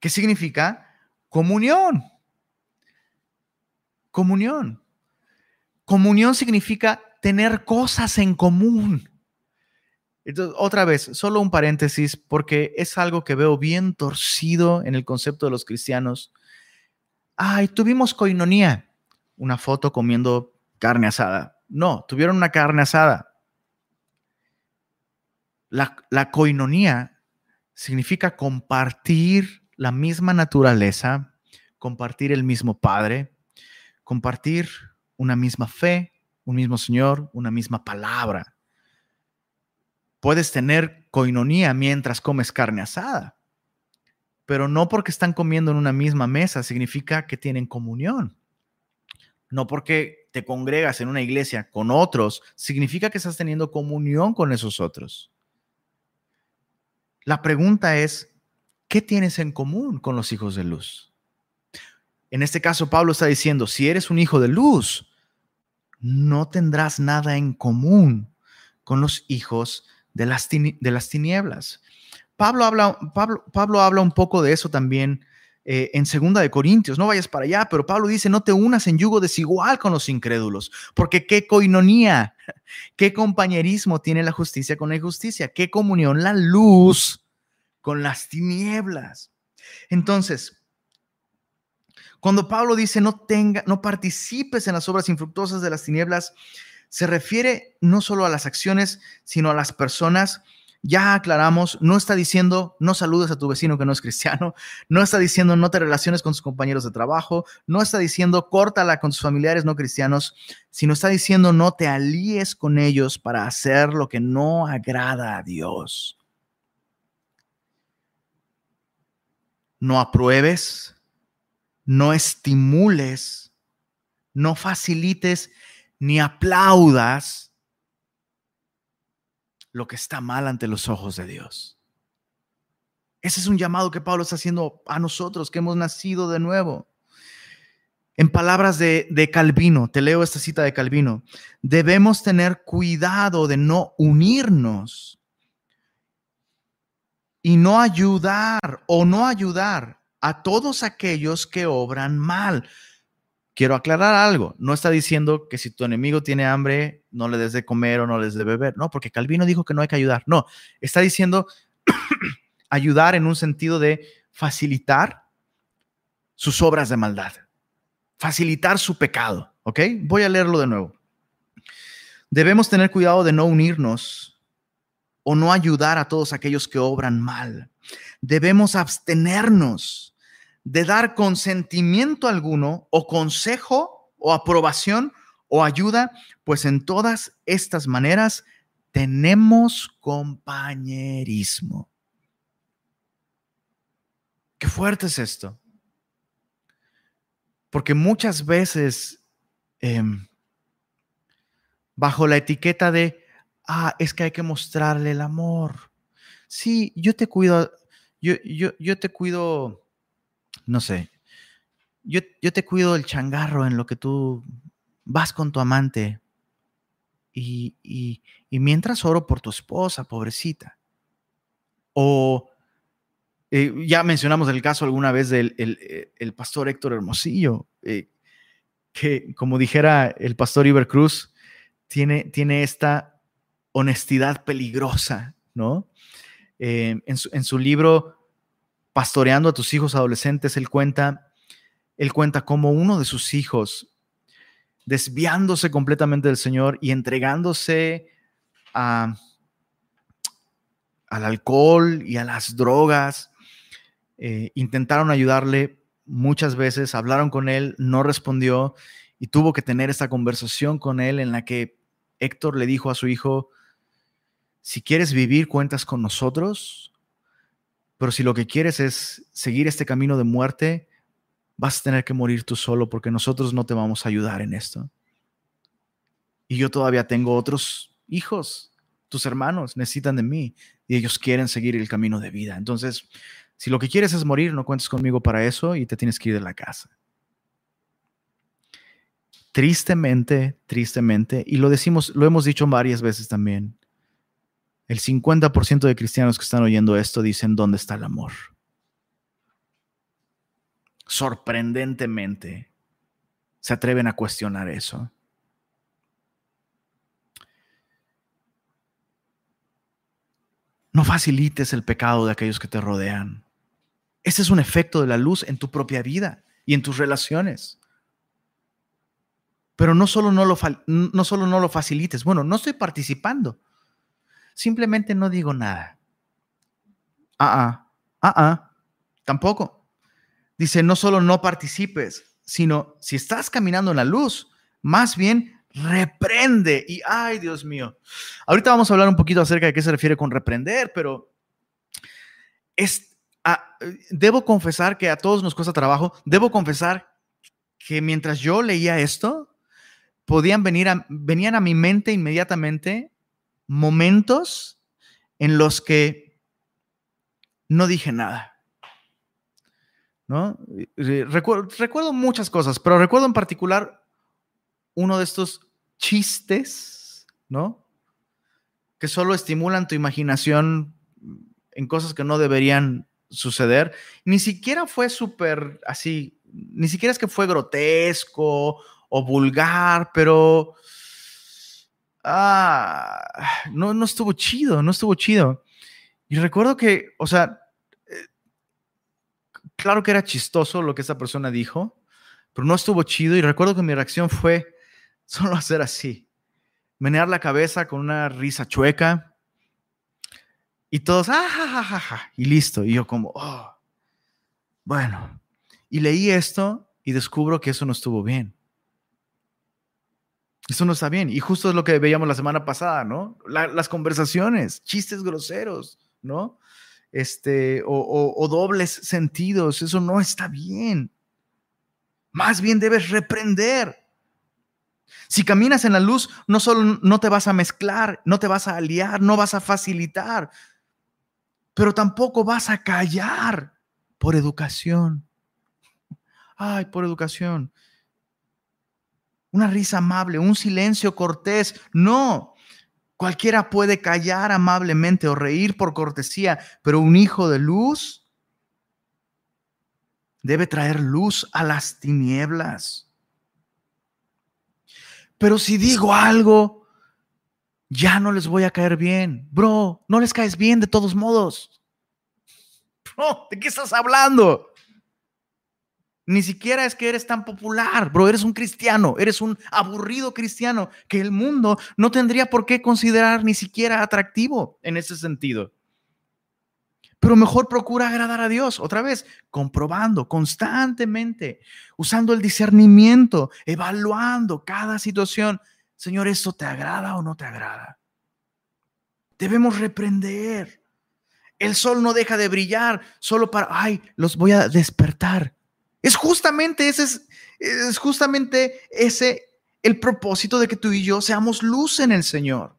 ¿Qué significa? Comunión comunión. Comunión significa tener cosas en común. Entonces, otra vez, solo un paréntesis, porque es algo que veo bien torcido en el concepto de los cristianos. Ay, tuvimos coinonía, una foto comiendo carne asada. No, tuvieron una carne asada. La, la coinonía significa compartir la misma naturaleza, compartir el mismo Padre, compartir una misma fe, un mismo Señor, una misma palabra. Puedes tener coinonía mientras comes carne asada, pero no porque están comiendo en una misma mesa significa que tienen comunión. No porque te congregas en una iglesia con otros significa que estás teniendo comunión con esos otros. La pregunta es, ¿qué tienes en común con los hijos de luz? En este caso, Pablo está diciendo, si eres un hijo de luz, no tendrás nada en común con los hijos de las, de las tinieblas. Pablo habla, Pablo, Pablo habla un poco de eso también eh, en Segunda de Corintios. No vayas para allá, pero Pablo dice, no te unas en yugo desigual con los incrédulos, porque qué coinonía, qué compañerismo tiene la justicia con la injusticia, qué comunión la luz con las tinieblas. Entonces, cuando Pablo dice no tenga, no participes en las obras infructuosas de las tinieblas, se refiere no solo a las acciones, sino a las personas. Ya aclaramos, no está diciendo no saludes a tu vecino que no es cristiano, no está diciendo no te relaciones con tus compañeros de trabajo, no está diciendo córtala con tus familiares no cristianos, sino está diciendo no te alíes con ellos para hacer lo que no agrada a Dios. No apruebes, no estimules, no facilites ni aplaudas lo que está mal ante los ojos de Dios. Ese es un llamado que Pablo está haciendo a nosotros que hemos nacido de nuevo. En palabras de, de, Calvino, te leo esta cita de Calvino, debemos tener cuidado de no unirnos y no ayudar o no ayudar a todos aquellos que obran mal. Quiero aclarar algo, no está diciendo que si tu enemigo tiene hambre, no le des de comer o no les de beber, no, porque Calvino dijo que no hay que ayudar, no, está diciendo ayudar en un sentido de facilitar sus obras de maldad, facilitar su pecado, ¿ok? Voy a leerlo de nuevo. Debemos tener cuidado de no unirnos o no ayudar a todos aquellos que obran mal. Debemos abstenernos de dar consentimiento alguno o consejo o aprobación o ayuda, pues en todas estas maneras tenemos compañerismo. Qué fuerte es esto. Porque muchas veces, em, bajo la etiqueta de ah, es que hay que mostrarle el amor. Sí, yo te cuido, yo, yo, yo te cuido, no sé, yo, yo te cuido el changarro en lo que tú vas con tu amante y, y, y mientras oro por tu esposa, pobrecita. O eh, ya mencionamos el caso alguna vez del el, eh, el pastor Héctor Hermosillo, eh, que como dijera el pastor Iber Cruz, tiene, tiene esta honestidad peligrosa, ¿no? en, su, en, su, libro Pastoreando a tus hijos adolescentes, él cuenta, él cuenta cómo uno de sus hijos, desviándose completamente del Señor y entregándose a, al alcohol y a las drogas, eh, intentaron ayudarle muchas veces, hablaron con él, no respondió y tuvo que tener esta conversación con él en la que Héctor le dijo a su hijo, si quieres vivir, cuentas con nosotros, pero si lo que quieres es seguir este camino de muerte, vas a tener que morir tú solo porque nosotros no te vamos a ayudar en esto. Y yo todavía tengo otros hijos, tus hermanos necesitan de mí y ellos quieren seguir el camino de vida. Entonces, si lo que quieres es morir, no cuentes conmigo para eso y te tienes que ir de la casa. Tristemente, tristemente, y lo decimos, lo hemos dicho varias veces también, el 50% de cristianos que están oyendo esto dicen, ¿dónde está el amor? Sorprendentemente, se atreven a cuestionar eso. No facilites el pecado de aquellos que te rodean. Ese es un efecto de la luz en tu propia vida y en tus relaciones. Pero no solo no lo, no, solo no lo facilites. Bueno, no estoy participando. Simplemente no digo nada. Ah, ah, ah, ah. Tampoco. Dice, no solo no participes, sino si estás caminando en la luz, más bien reprende. Y, ay, Dios mío. Ahorita vamos a hablar un poquito acerca de qué se refiere con reprender, pero es, ah, debo confesar que a todos nos cuesta trabajo. Debo confesar que mientras yo leía esto, podían venir venían a mi mente inmediatamente momentos en los que no dije nada. ¿No? Recuerdo, muchas cosas, pero recuerdo en particular uno de estos chistes, ¿no? Que solo estimulan tu imaginación en cosas que no deberían suceder. Ni siquiera fue súper así, ni siquiera es que fue grotesco o vulgar, pero ah, no, no estuvo chido, no estuvo chido. Y recuerdo que, o sea, eh, claro que era chistoso lo que esa persona dijo, pero no estuvo chido y recuerdo que mi reacción fue, solo hacer así, menear la cabeza con una risa chueca y todos, ah, y listo. Y yo como, oh, bueno. Y leí esto y descubro que eso no estuvo bien. Eso no está bien. Y justo es lo que veíamos la semana pasada, ¿no? las conversaciones, chistes groseros, ¿no? Este, o, o dobles sentidos, eso no está bien. Más bien debes reprender. Si caminas en la luz, no solo no te vas a mezclar, no te vas a aliar, no vas a facilitar, pero tampoco vas a callar por educación. Ay, por educación. Una risa amable, un silencio cortés. No, cualquiera puede callar amablemente o reír por cortesía, pero un hijo de luz debe traer luz a las tinieblas. Pero si digo algo, ya no les voy a caer bien. Bro, no les caes bien de todos modos. Bro, ¿de qué estás hablando? Ni siquiera es que eres tan popular, bro, eres un cristiano, eres un aburrido cristiano que el mundo no tendría por qué considerar ni siquiera atractivo en ese sentido. Pero mejor procura agradar a Dios, otra vez, comprobando constantemente, usando el discernimiento, evaluando cada situación. Señor, ¿esto te agrada o no te agrada? Debemos reprender. El sol no deja de brillar solo para, ay, los voy a despertar. Es justamente ese, es, justamente ese el propósito de que tú y yo seamos luz en el Señor.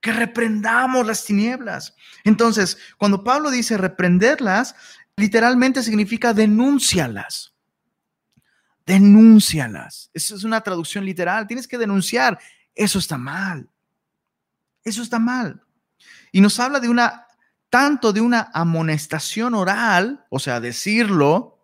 que reprendamos las tinieblas. Entonces, cuando Pablo dice reprenderlas, literalmente significa denúncialas. Denúncialas. Esa es una traducción literal. Tienes que denunciar. Eso está mal. Eso está mal. Y nos habla de una, tanto de una amonestación oral, o sea, decirlo,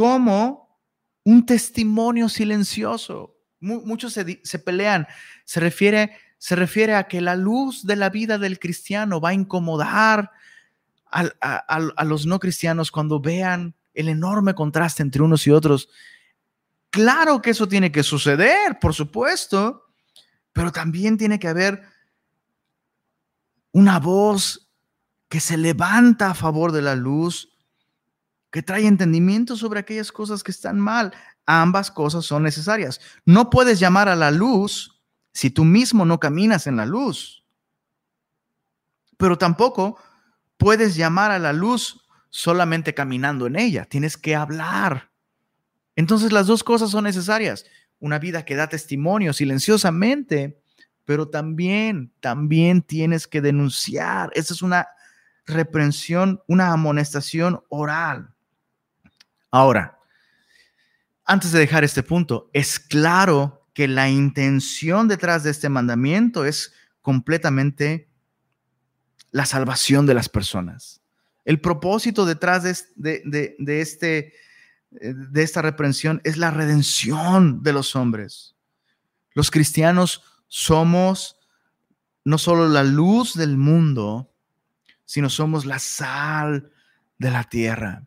como un testimonio silencioso. Muchos se, pelean. Se refiere, se refiere a que la luz de la vida del cristiano va a incomodar a, a los no cristianos cuando vean el enorme contraste entre unos y otros. Claro que eso tiene que suceder, por supuesto, pero también tiene que haber una voz que se levanta a favor de la luz, que trae entendimiento sobre aquellas cosas que están mal. Ambas cosas son necesarias. No puedes llamar a la luz si tú mismo no caminas en la luz. Pero tampoco puedes llamar a la luz solamente caminando en ella. Tienes que hablar. Entonces las dos cosas son necesarias. Una vida que da testimonio silenciosamente pero también, también tienes que denunciar. Esa es una reprensión, una amonestación oral. Ahora, antes de dejar este punto, es claro que la intención detrás de este mandamiento es completamente la salvación de las personas. El propósito detrás de, de, este, de esta reprensión es la redención de los hombres. Los cristianos somos no solo la luz del mundo, sino somos la sal de la tierra.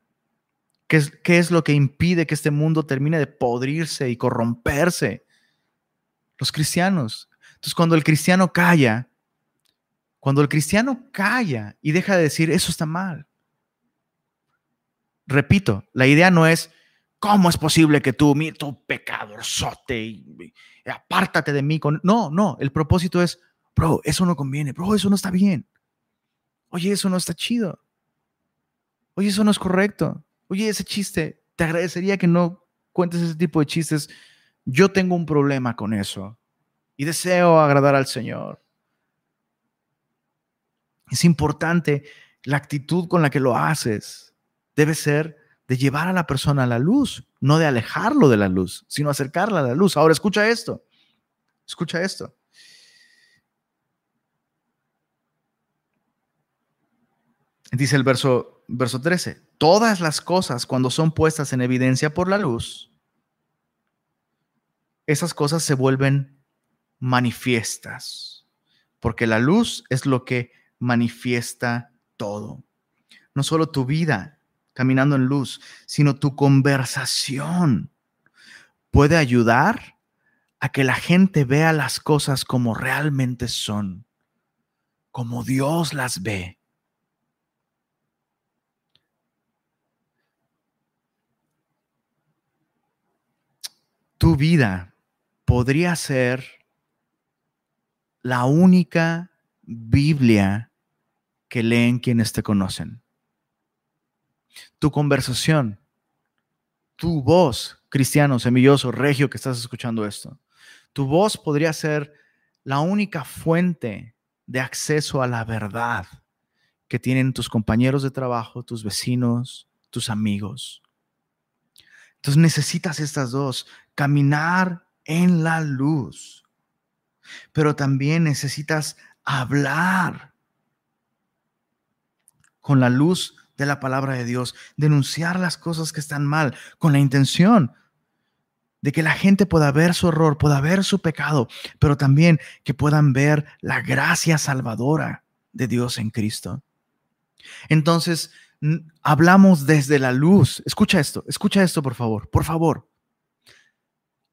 ¿Qué es, ¿Qué es, lo que impide que este mundo termine de podrirse y corromperse? Los cristianos. Entonces, cuando el cristiano calla, cuando el cristiano calla y deja de decir, eso está mal. Repito, la idea no es, ¿Cómo es posible que tú, mi, tu pecador, sote, y, apártate de mí? Con... No, no, el propósito es, bro, eso no conviene, bro, eso no está bien. Oye, eso no está chido. Oye, eso no es correcto. Oye, ese chiste, te agradecería que no cuentes ese tipo de chistes. Yo tengo un problema con eso y deseo agradar al Señor. Es importante la actitud con la que lo haces. Debe ser de llevar a la persona a la luz, no de alejarlo de la luz, sino acercarla a la luz. Ahora escucha esto, escucha esto. Dice el verso, verso 13, todas las cosas cuando son puestas en evidencia por la luz, esas cosas se vuelven manifiestas, porque la luz es lo que manifiesta todo. No solo tu vida, caminando en luz, sino tu conversación puede ayudar a que la gente vea las cosas como realmente son, como Dios las ve. Tu vida podría ser la única Biblia que leen quienes te conocen tu conversación, tu voz, cristiano, semilloso, regio que estás escuchando esto, tu voz podría ser la única fuente de acceso a la verdad que tienen tus compañeros de trabajo, tus vecinos, tus amigos. Entonces necesitas estas dos, caminar en la luz, pero también necesitas hablar con la luz de la palabra de Dios, denunciar las cosas que están mal con la intención de que la gente pueda ver su error, pueda ver su pecado, pero también que puedan ver la gracia salvadora de Dios en Cristo. Entonces, hablamos desde la luz. Escucha esto, escucha esto, por favor, por favor.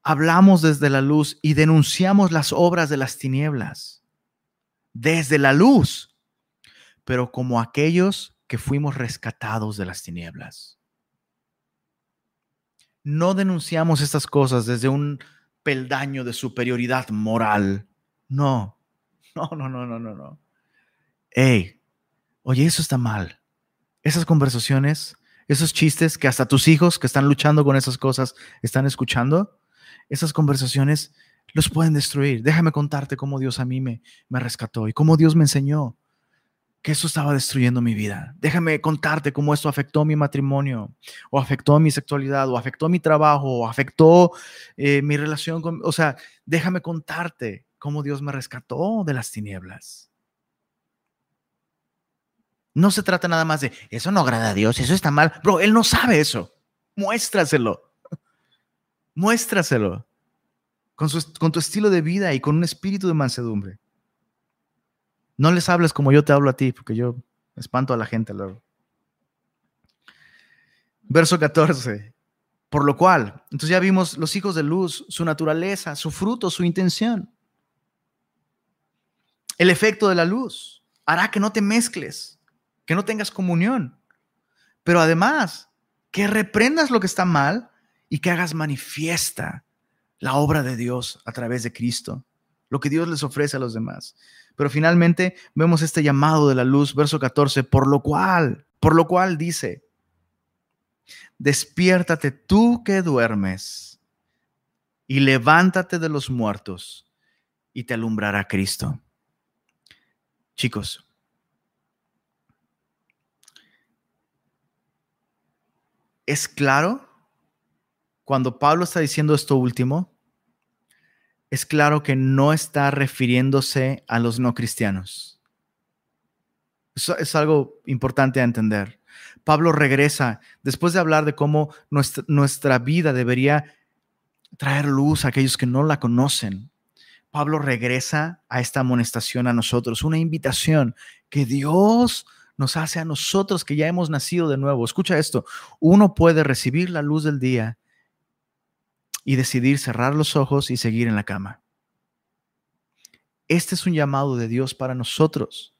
Hablamos desde la luz y denunciamos las obras de las tinieblas. Desde la luz, pero como aquellos que fuimos rescatados de las tinieblas. No denunciamos estas cosas desde un peldaño de superioridad moral. No, no, no, no, no, no, no. Hey, oye, eso está mal. Esas conversaciones, esos chistes que hasta tus hijos que están luchando con esas cosas están escuchando, esas conversaciones los pueden destruir. Déjame contarte cómo Dios a mí me, me rescató y cómo Dios me enseñó que eso estaba destruyendo mi vida. Déjame contarte cómo esto afectó mi matrimonio, o afectó mi sexualidad, o afectó mi trabajo, o afectó eh, mi relación con... O sea, déjame contarte cómo Dios me rescató de las tinieblas. No se trata nada más de, eso no agrada a Dios, eso está mal. Bro, Él no sabe eso. Muéstraselo. Muéstraselo. Con, tu estilo de vida y con un espíritu de mansedumbre. No les hables como yo te hablo a ti, porque yo espanto a la gente luego. Verso 14. Por lo cual, entonces ya vimos los hijos de luz, su naturaleza, su fruto, su intención. El efecto de la luz hará que no te mezcles, que no tengas comunión, pero además que reprendas lo que está mal y que hagas manifiesta la obra de Dios a través de Cristo, lo que Dios les ofrece a los demás. Pero finalmente vemos este llamado de la luz, verso 14, por lo cual, por lo cual dice, despiértate tú que duermes y levántate de los muertos y te alumbrará Cristo. Chicos, es claro cuando Pablo está diciendo esto último, es claro que no está refiriéndose a los no cristianos. Eso es algo importante a entender. Pablo regresa después de hablar de cómo nuestra, nuestra vida debería traer luz a aquellos que no la conocen. Pablo regresa a esta amonestación a nosotros, una invitación que Dios nos hace a nosotros que ya hemos nacido de nuevo. Escucha esto, uno puede recibir la luz del día y decidir cerrar los ojos y seguir en la cama. Este es un llamado de Dios para nosotros.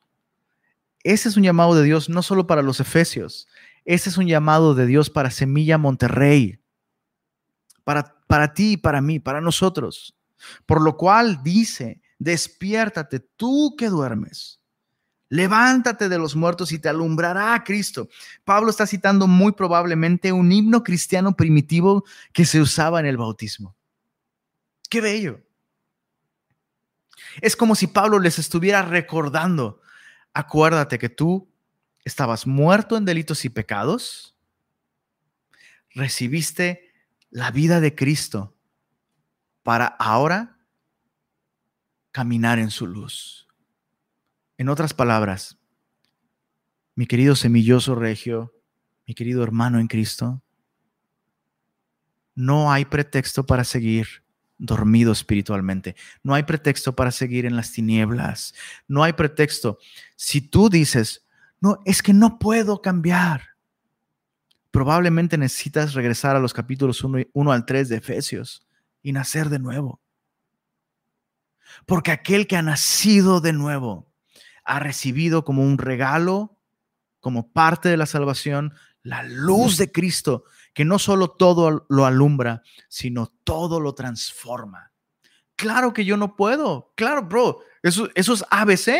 Este es un llamado de Dios no solo para los efesios, este es un llamado de Dios para Semilla Monterrey, para, para ti y para mí, para nosotros. Por lo cual dice, despiértate tú que duermes Levántate de los muertos y te alumbrará Cristo. Pablo está citando muy probablemente un himno cristiano primitivo que se usaba en el bautismo. Qué bello. Es como si Pablo les estuviera recordando, acuérdate que tú estabas muerto en delitos y pecados, recibiste la vida de Cristo para ahora caminar en su luz. En otras palabras, mi querido semilloso regio, mi querido hermano en Cristo, no hay pretexto para seguir dormido espiritualmente. No hay pretexto para seguir en las tinieblas. No hay pretexto. Si tú dices, no, es que no puedo cambiar, probablemente necesitas regresar a los capítulos 1, al 3 de Efesios y nacer de nuevo. Porque aquel que ha nacido de nuevo ha recibido como un regalo, como parte de la salvación, la luz de Cristo, que no solo todo lo alumbra, sino todo lo transforma. Claro que yo no puedo. Claro, bro, eso, eso es ABC.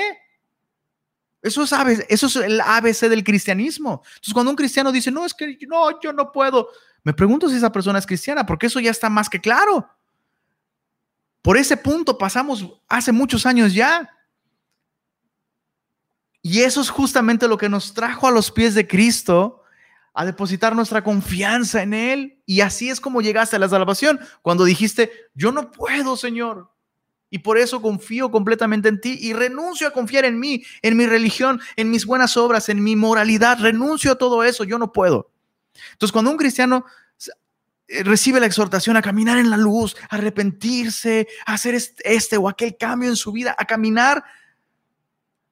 Eso es, ABC, eso es el ABC del cristianismo. Entonces, cuando un cristiano dice, no, es que no, yo no puedo, me pregunto si esa persona es cristiana, porque eso ya está más que claro. Por ese punto pasamos hace muchos años ya. Y eso es justamente lo que nos trajo a los pies de Cristo, a depositar nuestra confianza en Él. Y así es como llegaste a la salvación, cuando dijiste, yo no puedo, Señor. Y por eso confío completamente en ti y renuncio a confiar en mí, en mi religión, en mis buenas obras, en mi moralidad. Renuncio a todo eso, yo no puedo. Entonces, cuando un cristiano eh, recibe la exhortación a caminar en la luz, a arrepentirse, a hacer este o aquel cambio en su vida, a caminar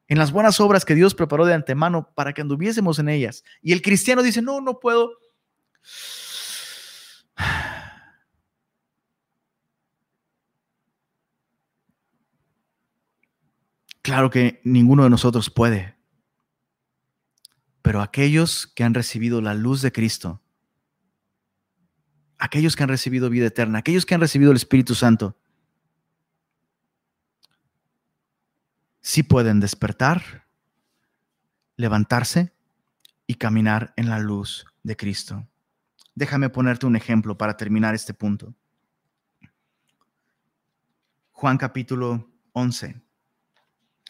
en las buenas obras que Dios preparó de antemano para que anduviésemos en ellas. Y el cristiano dice, no, no puedo. Claro que ninguno de nosotros puede, pero aquellos que han recibido la luz de Cristo, aquellos que han recibido vida eterna, aquellos que han recibido el Espíritu Santo, sí pueden despertar, levantarse y caminar en la luz de Cristo. Déjame ponerte un ejemplo para terminar este punto. Juan capítulo 11.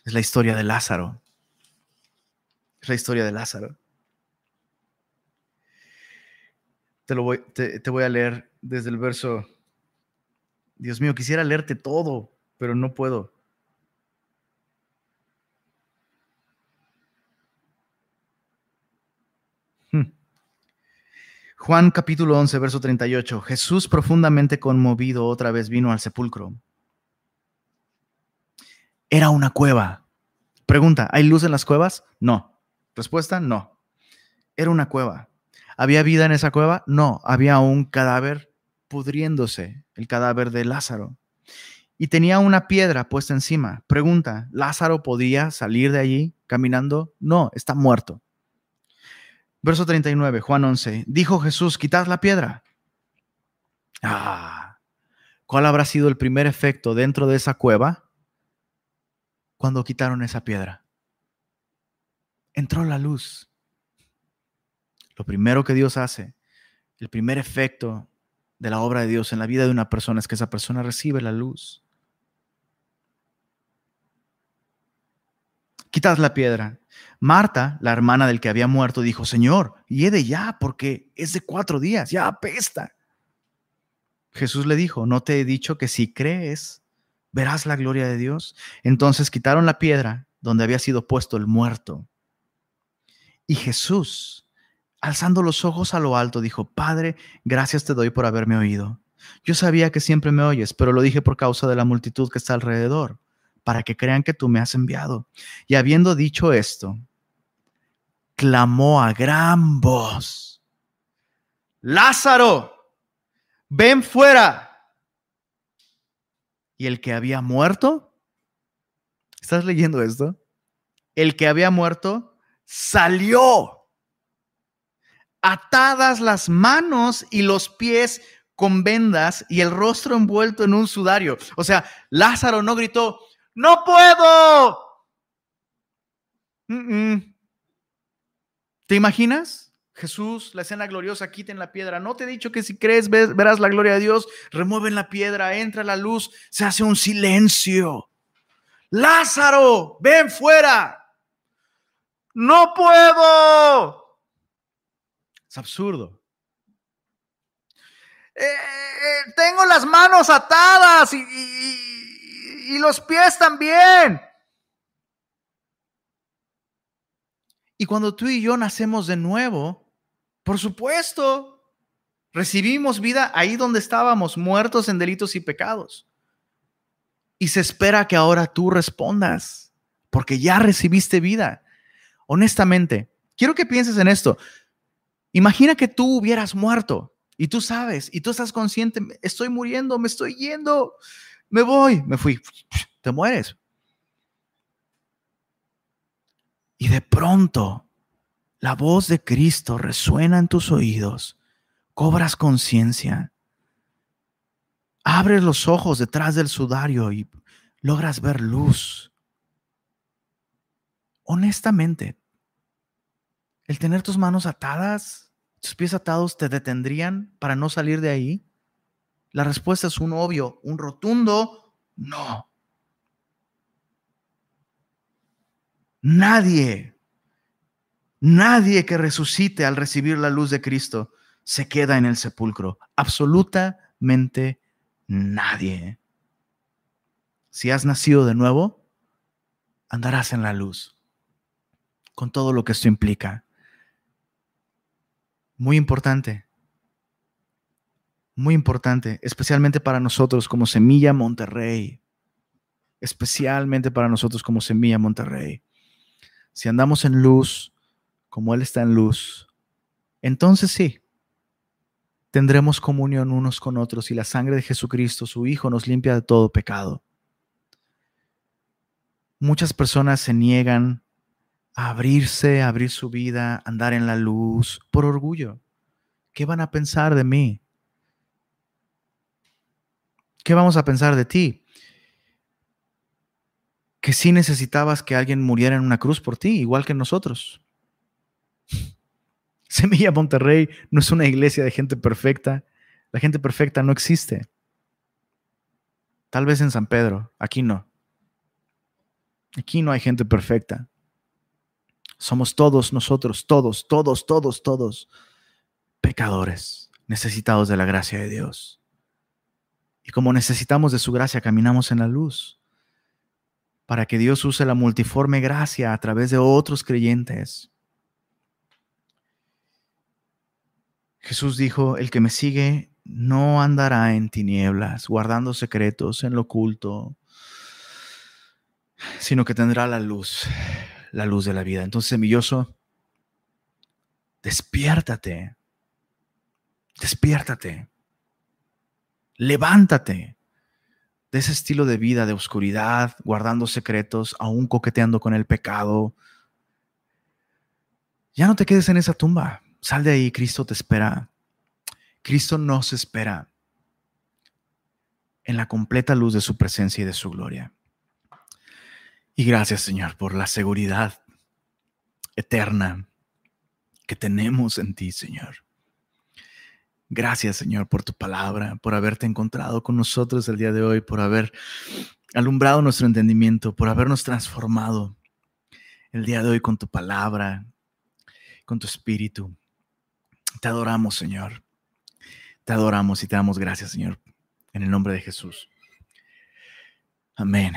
Es la historia de Lázaro. Es la historia de Lázaro. Te, lo voy, te, te voy a leer desde el verso. Dios mío, quisiera leerte todo, pero no puedo. Juan capítulo 11, verso 38. Jesús profundamente conmovido otra vez vino al sepulcro. Era una cueva. Pregunta, ¿hay luz en las cuevas? No. Respuesta, no. Era una cueva. ¿Había vida en esa cueva? No. Había un cadáver pudriéndose, el cadáver de Lázaro. Y tenía una piedra puesta encima. Pregunta, ¿Lázaro podía salir de allí caminando? No, está muerto. Verso 39, Juan 11. Dijo Jesús, quitad la piedra. Ah, ¿cuál habrá sido el primer efecto dentro de esa cueva cuando quitaron esa piedra? Entró la luz. Lo primero que Dios hace, el primer efecto de la obra de Dios en la vida de una persona es que esa persona recibe la luz. Quitad la piedra. Marta, la hermana del que había muerto, dijo, Señor, hiede ya, porque es de cuatro días, ya apesta. Jesús le dijo, ¿no te he dicho que si crees, verás la gloria de Dios? Entonces quitaron la piedra donde había sido puesto el muerto. Y Jesús, alzando los ojos a lo alto, dijo, Padre, gracias te doy por haberme oído. Yo sabía que siempre me oyes, pero lo dije por causa de la multitud que está alrededor para que crean que tú me has enviado. Y habiendo dicho esto, clamó a gran voz, Lázaro, ven fuera. Y el que había muerto, ¿estás leyendo esto? El que había muerto salió, atadas las manos y los pies con vendas y el rostro envuelto en un sudario. O sea, Lázaro no gritó, no puedo. ¿Te imaginas? Jesús, la escena gloriosa, quiten la piedra. No te he dicho que si crees verás la gloria de Dios, remueven la piedra, entra la luz, se hace un silencio. Lázaro, ven fuera. No puedo. Es absurdo. Eh, eh, tengo las manos atadas y y los pies también. Y cuando tú y yo nacemos de nuevo, por supuesto, recibimos vida ahí donde estábamos, muertos en delitos y pecados. Y se espera que ahora tú respondas, porque ya recibiste vida. Honestamente, quiero que pienses en esto. Imagina que tú hubieras muerto y tú sabes, y tú estás consciente, estoy muriendo, me estoy yendo me voy, me fui, te mueres. Y de pronto la voz de Cristo resuena en tus oídos, cobras conciencia, abres los ojos detrás del sudario y logras ver luz. Honestamente, el tener tus manos atadas, tus pies atados, te detendrían para no salir de ahí. La respuesta es un obvio, un rotundo no. Nadie, nadie que resucite al recibir la luz de Cristo se queda en el sepulcro. Absolutamente nadie. Si has nacido de nuevo, andarás en la luz, con todo lo que esto implica. Muy importante, muy importante, especialmente para nosotros como Semilla Monterrey. Especialmente para nosotros como Semilla Monterrey. Si andamos en luz, como Él está en luz, entonces sí, tendremos comunión unos con otros y la sangre de Jesucristo, su Hijo, nos limpia de todo pecado. Muchas personas se niegan a abrirse, a abrir su vida, andar en la luz por orgullo. ¿Qué van a pensar de mí? ¿Qué vamos a pensar de ti? Que sí necesitabas que alguien muriera en una cruz por ti, igual que nosotros. Semilla Monterrey no es una iglesia de gente perfecta. La gente perfecta no existe. Tal vez en San Pedro, aquí no. Aquí no hay gente perfecta. Somos todos nosotros, todos, todos, todos, todos pecadores, necesitados de la gracia de Dios. Y como necesitamos de su gracia, caminamos en la luz para que Dios use la multiforme gracia a través de otros creyentes. Jesús dijo, el que me sigue no andará en tinieblas, guardando secretos en lo oculto, sino que tendrá la luz, la luz de la vida. Entonces, semilloso, despiértate, despiértate, levántate de ese estilo de vida de oscuridad, guardando secretos, aún coqueteando con el pecado. Ya no te quedes en esa tumba. Sal de ahí, Cristo te espera. Cristo nos espera en la completa luz de su presencia y de su gloria. Y gracias, Señor, por la seguridad eterna que tenemos en ti, Señor. Gracias, Señor, por tu palabra, por haberte encontrado con nosotros el día de hoy, por haber alumbrado nuestro entendimiento, por habernos transformado el día de hoy con tu palabra, con tu espíritu. Te adoramos, Señor. Te adoramos y te damos gracias, Señor, en el nombre de Jesús. Amén.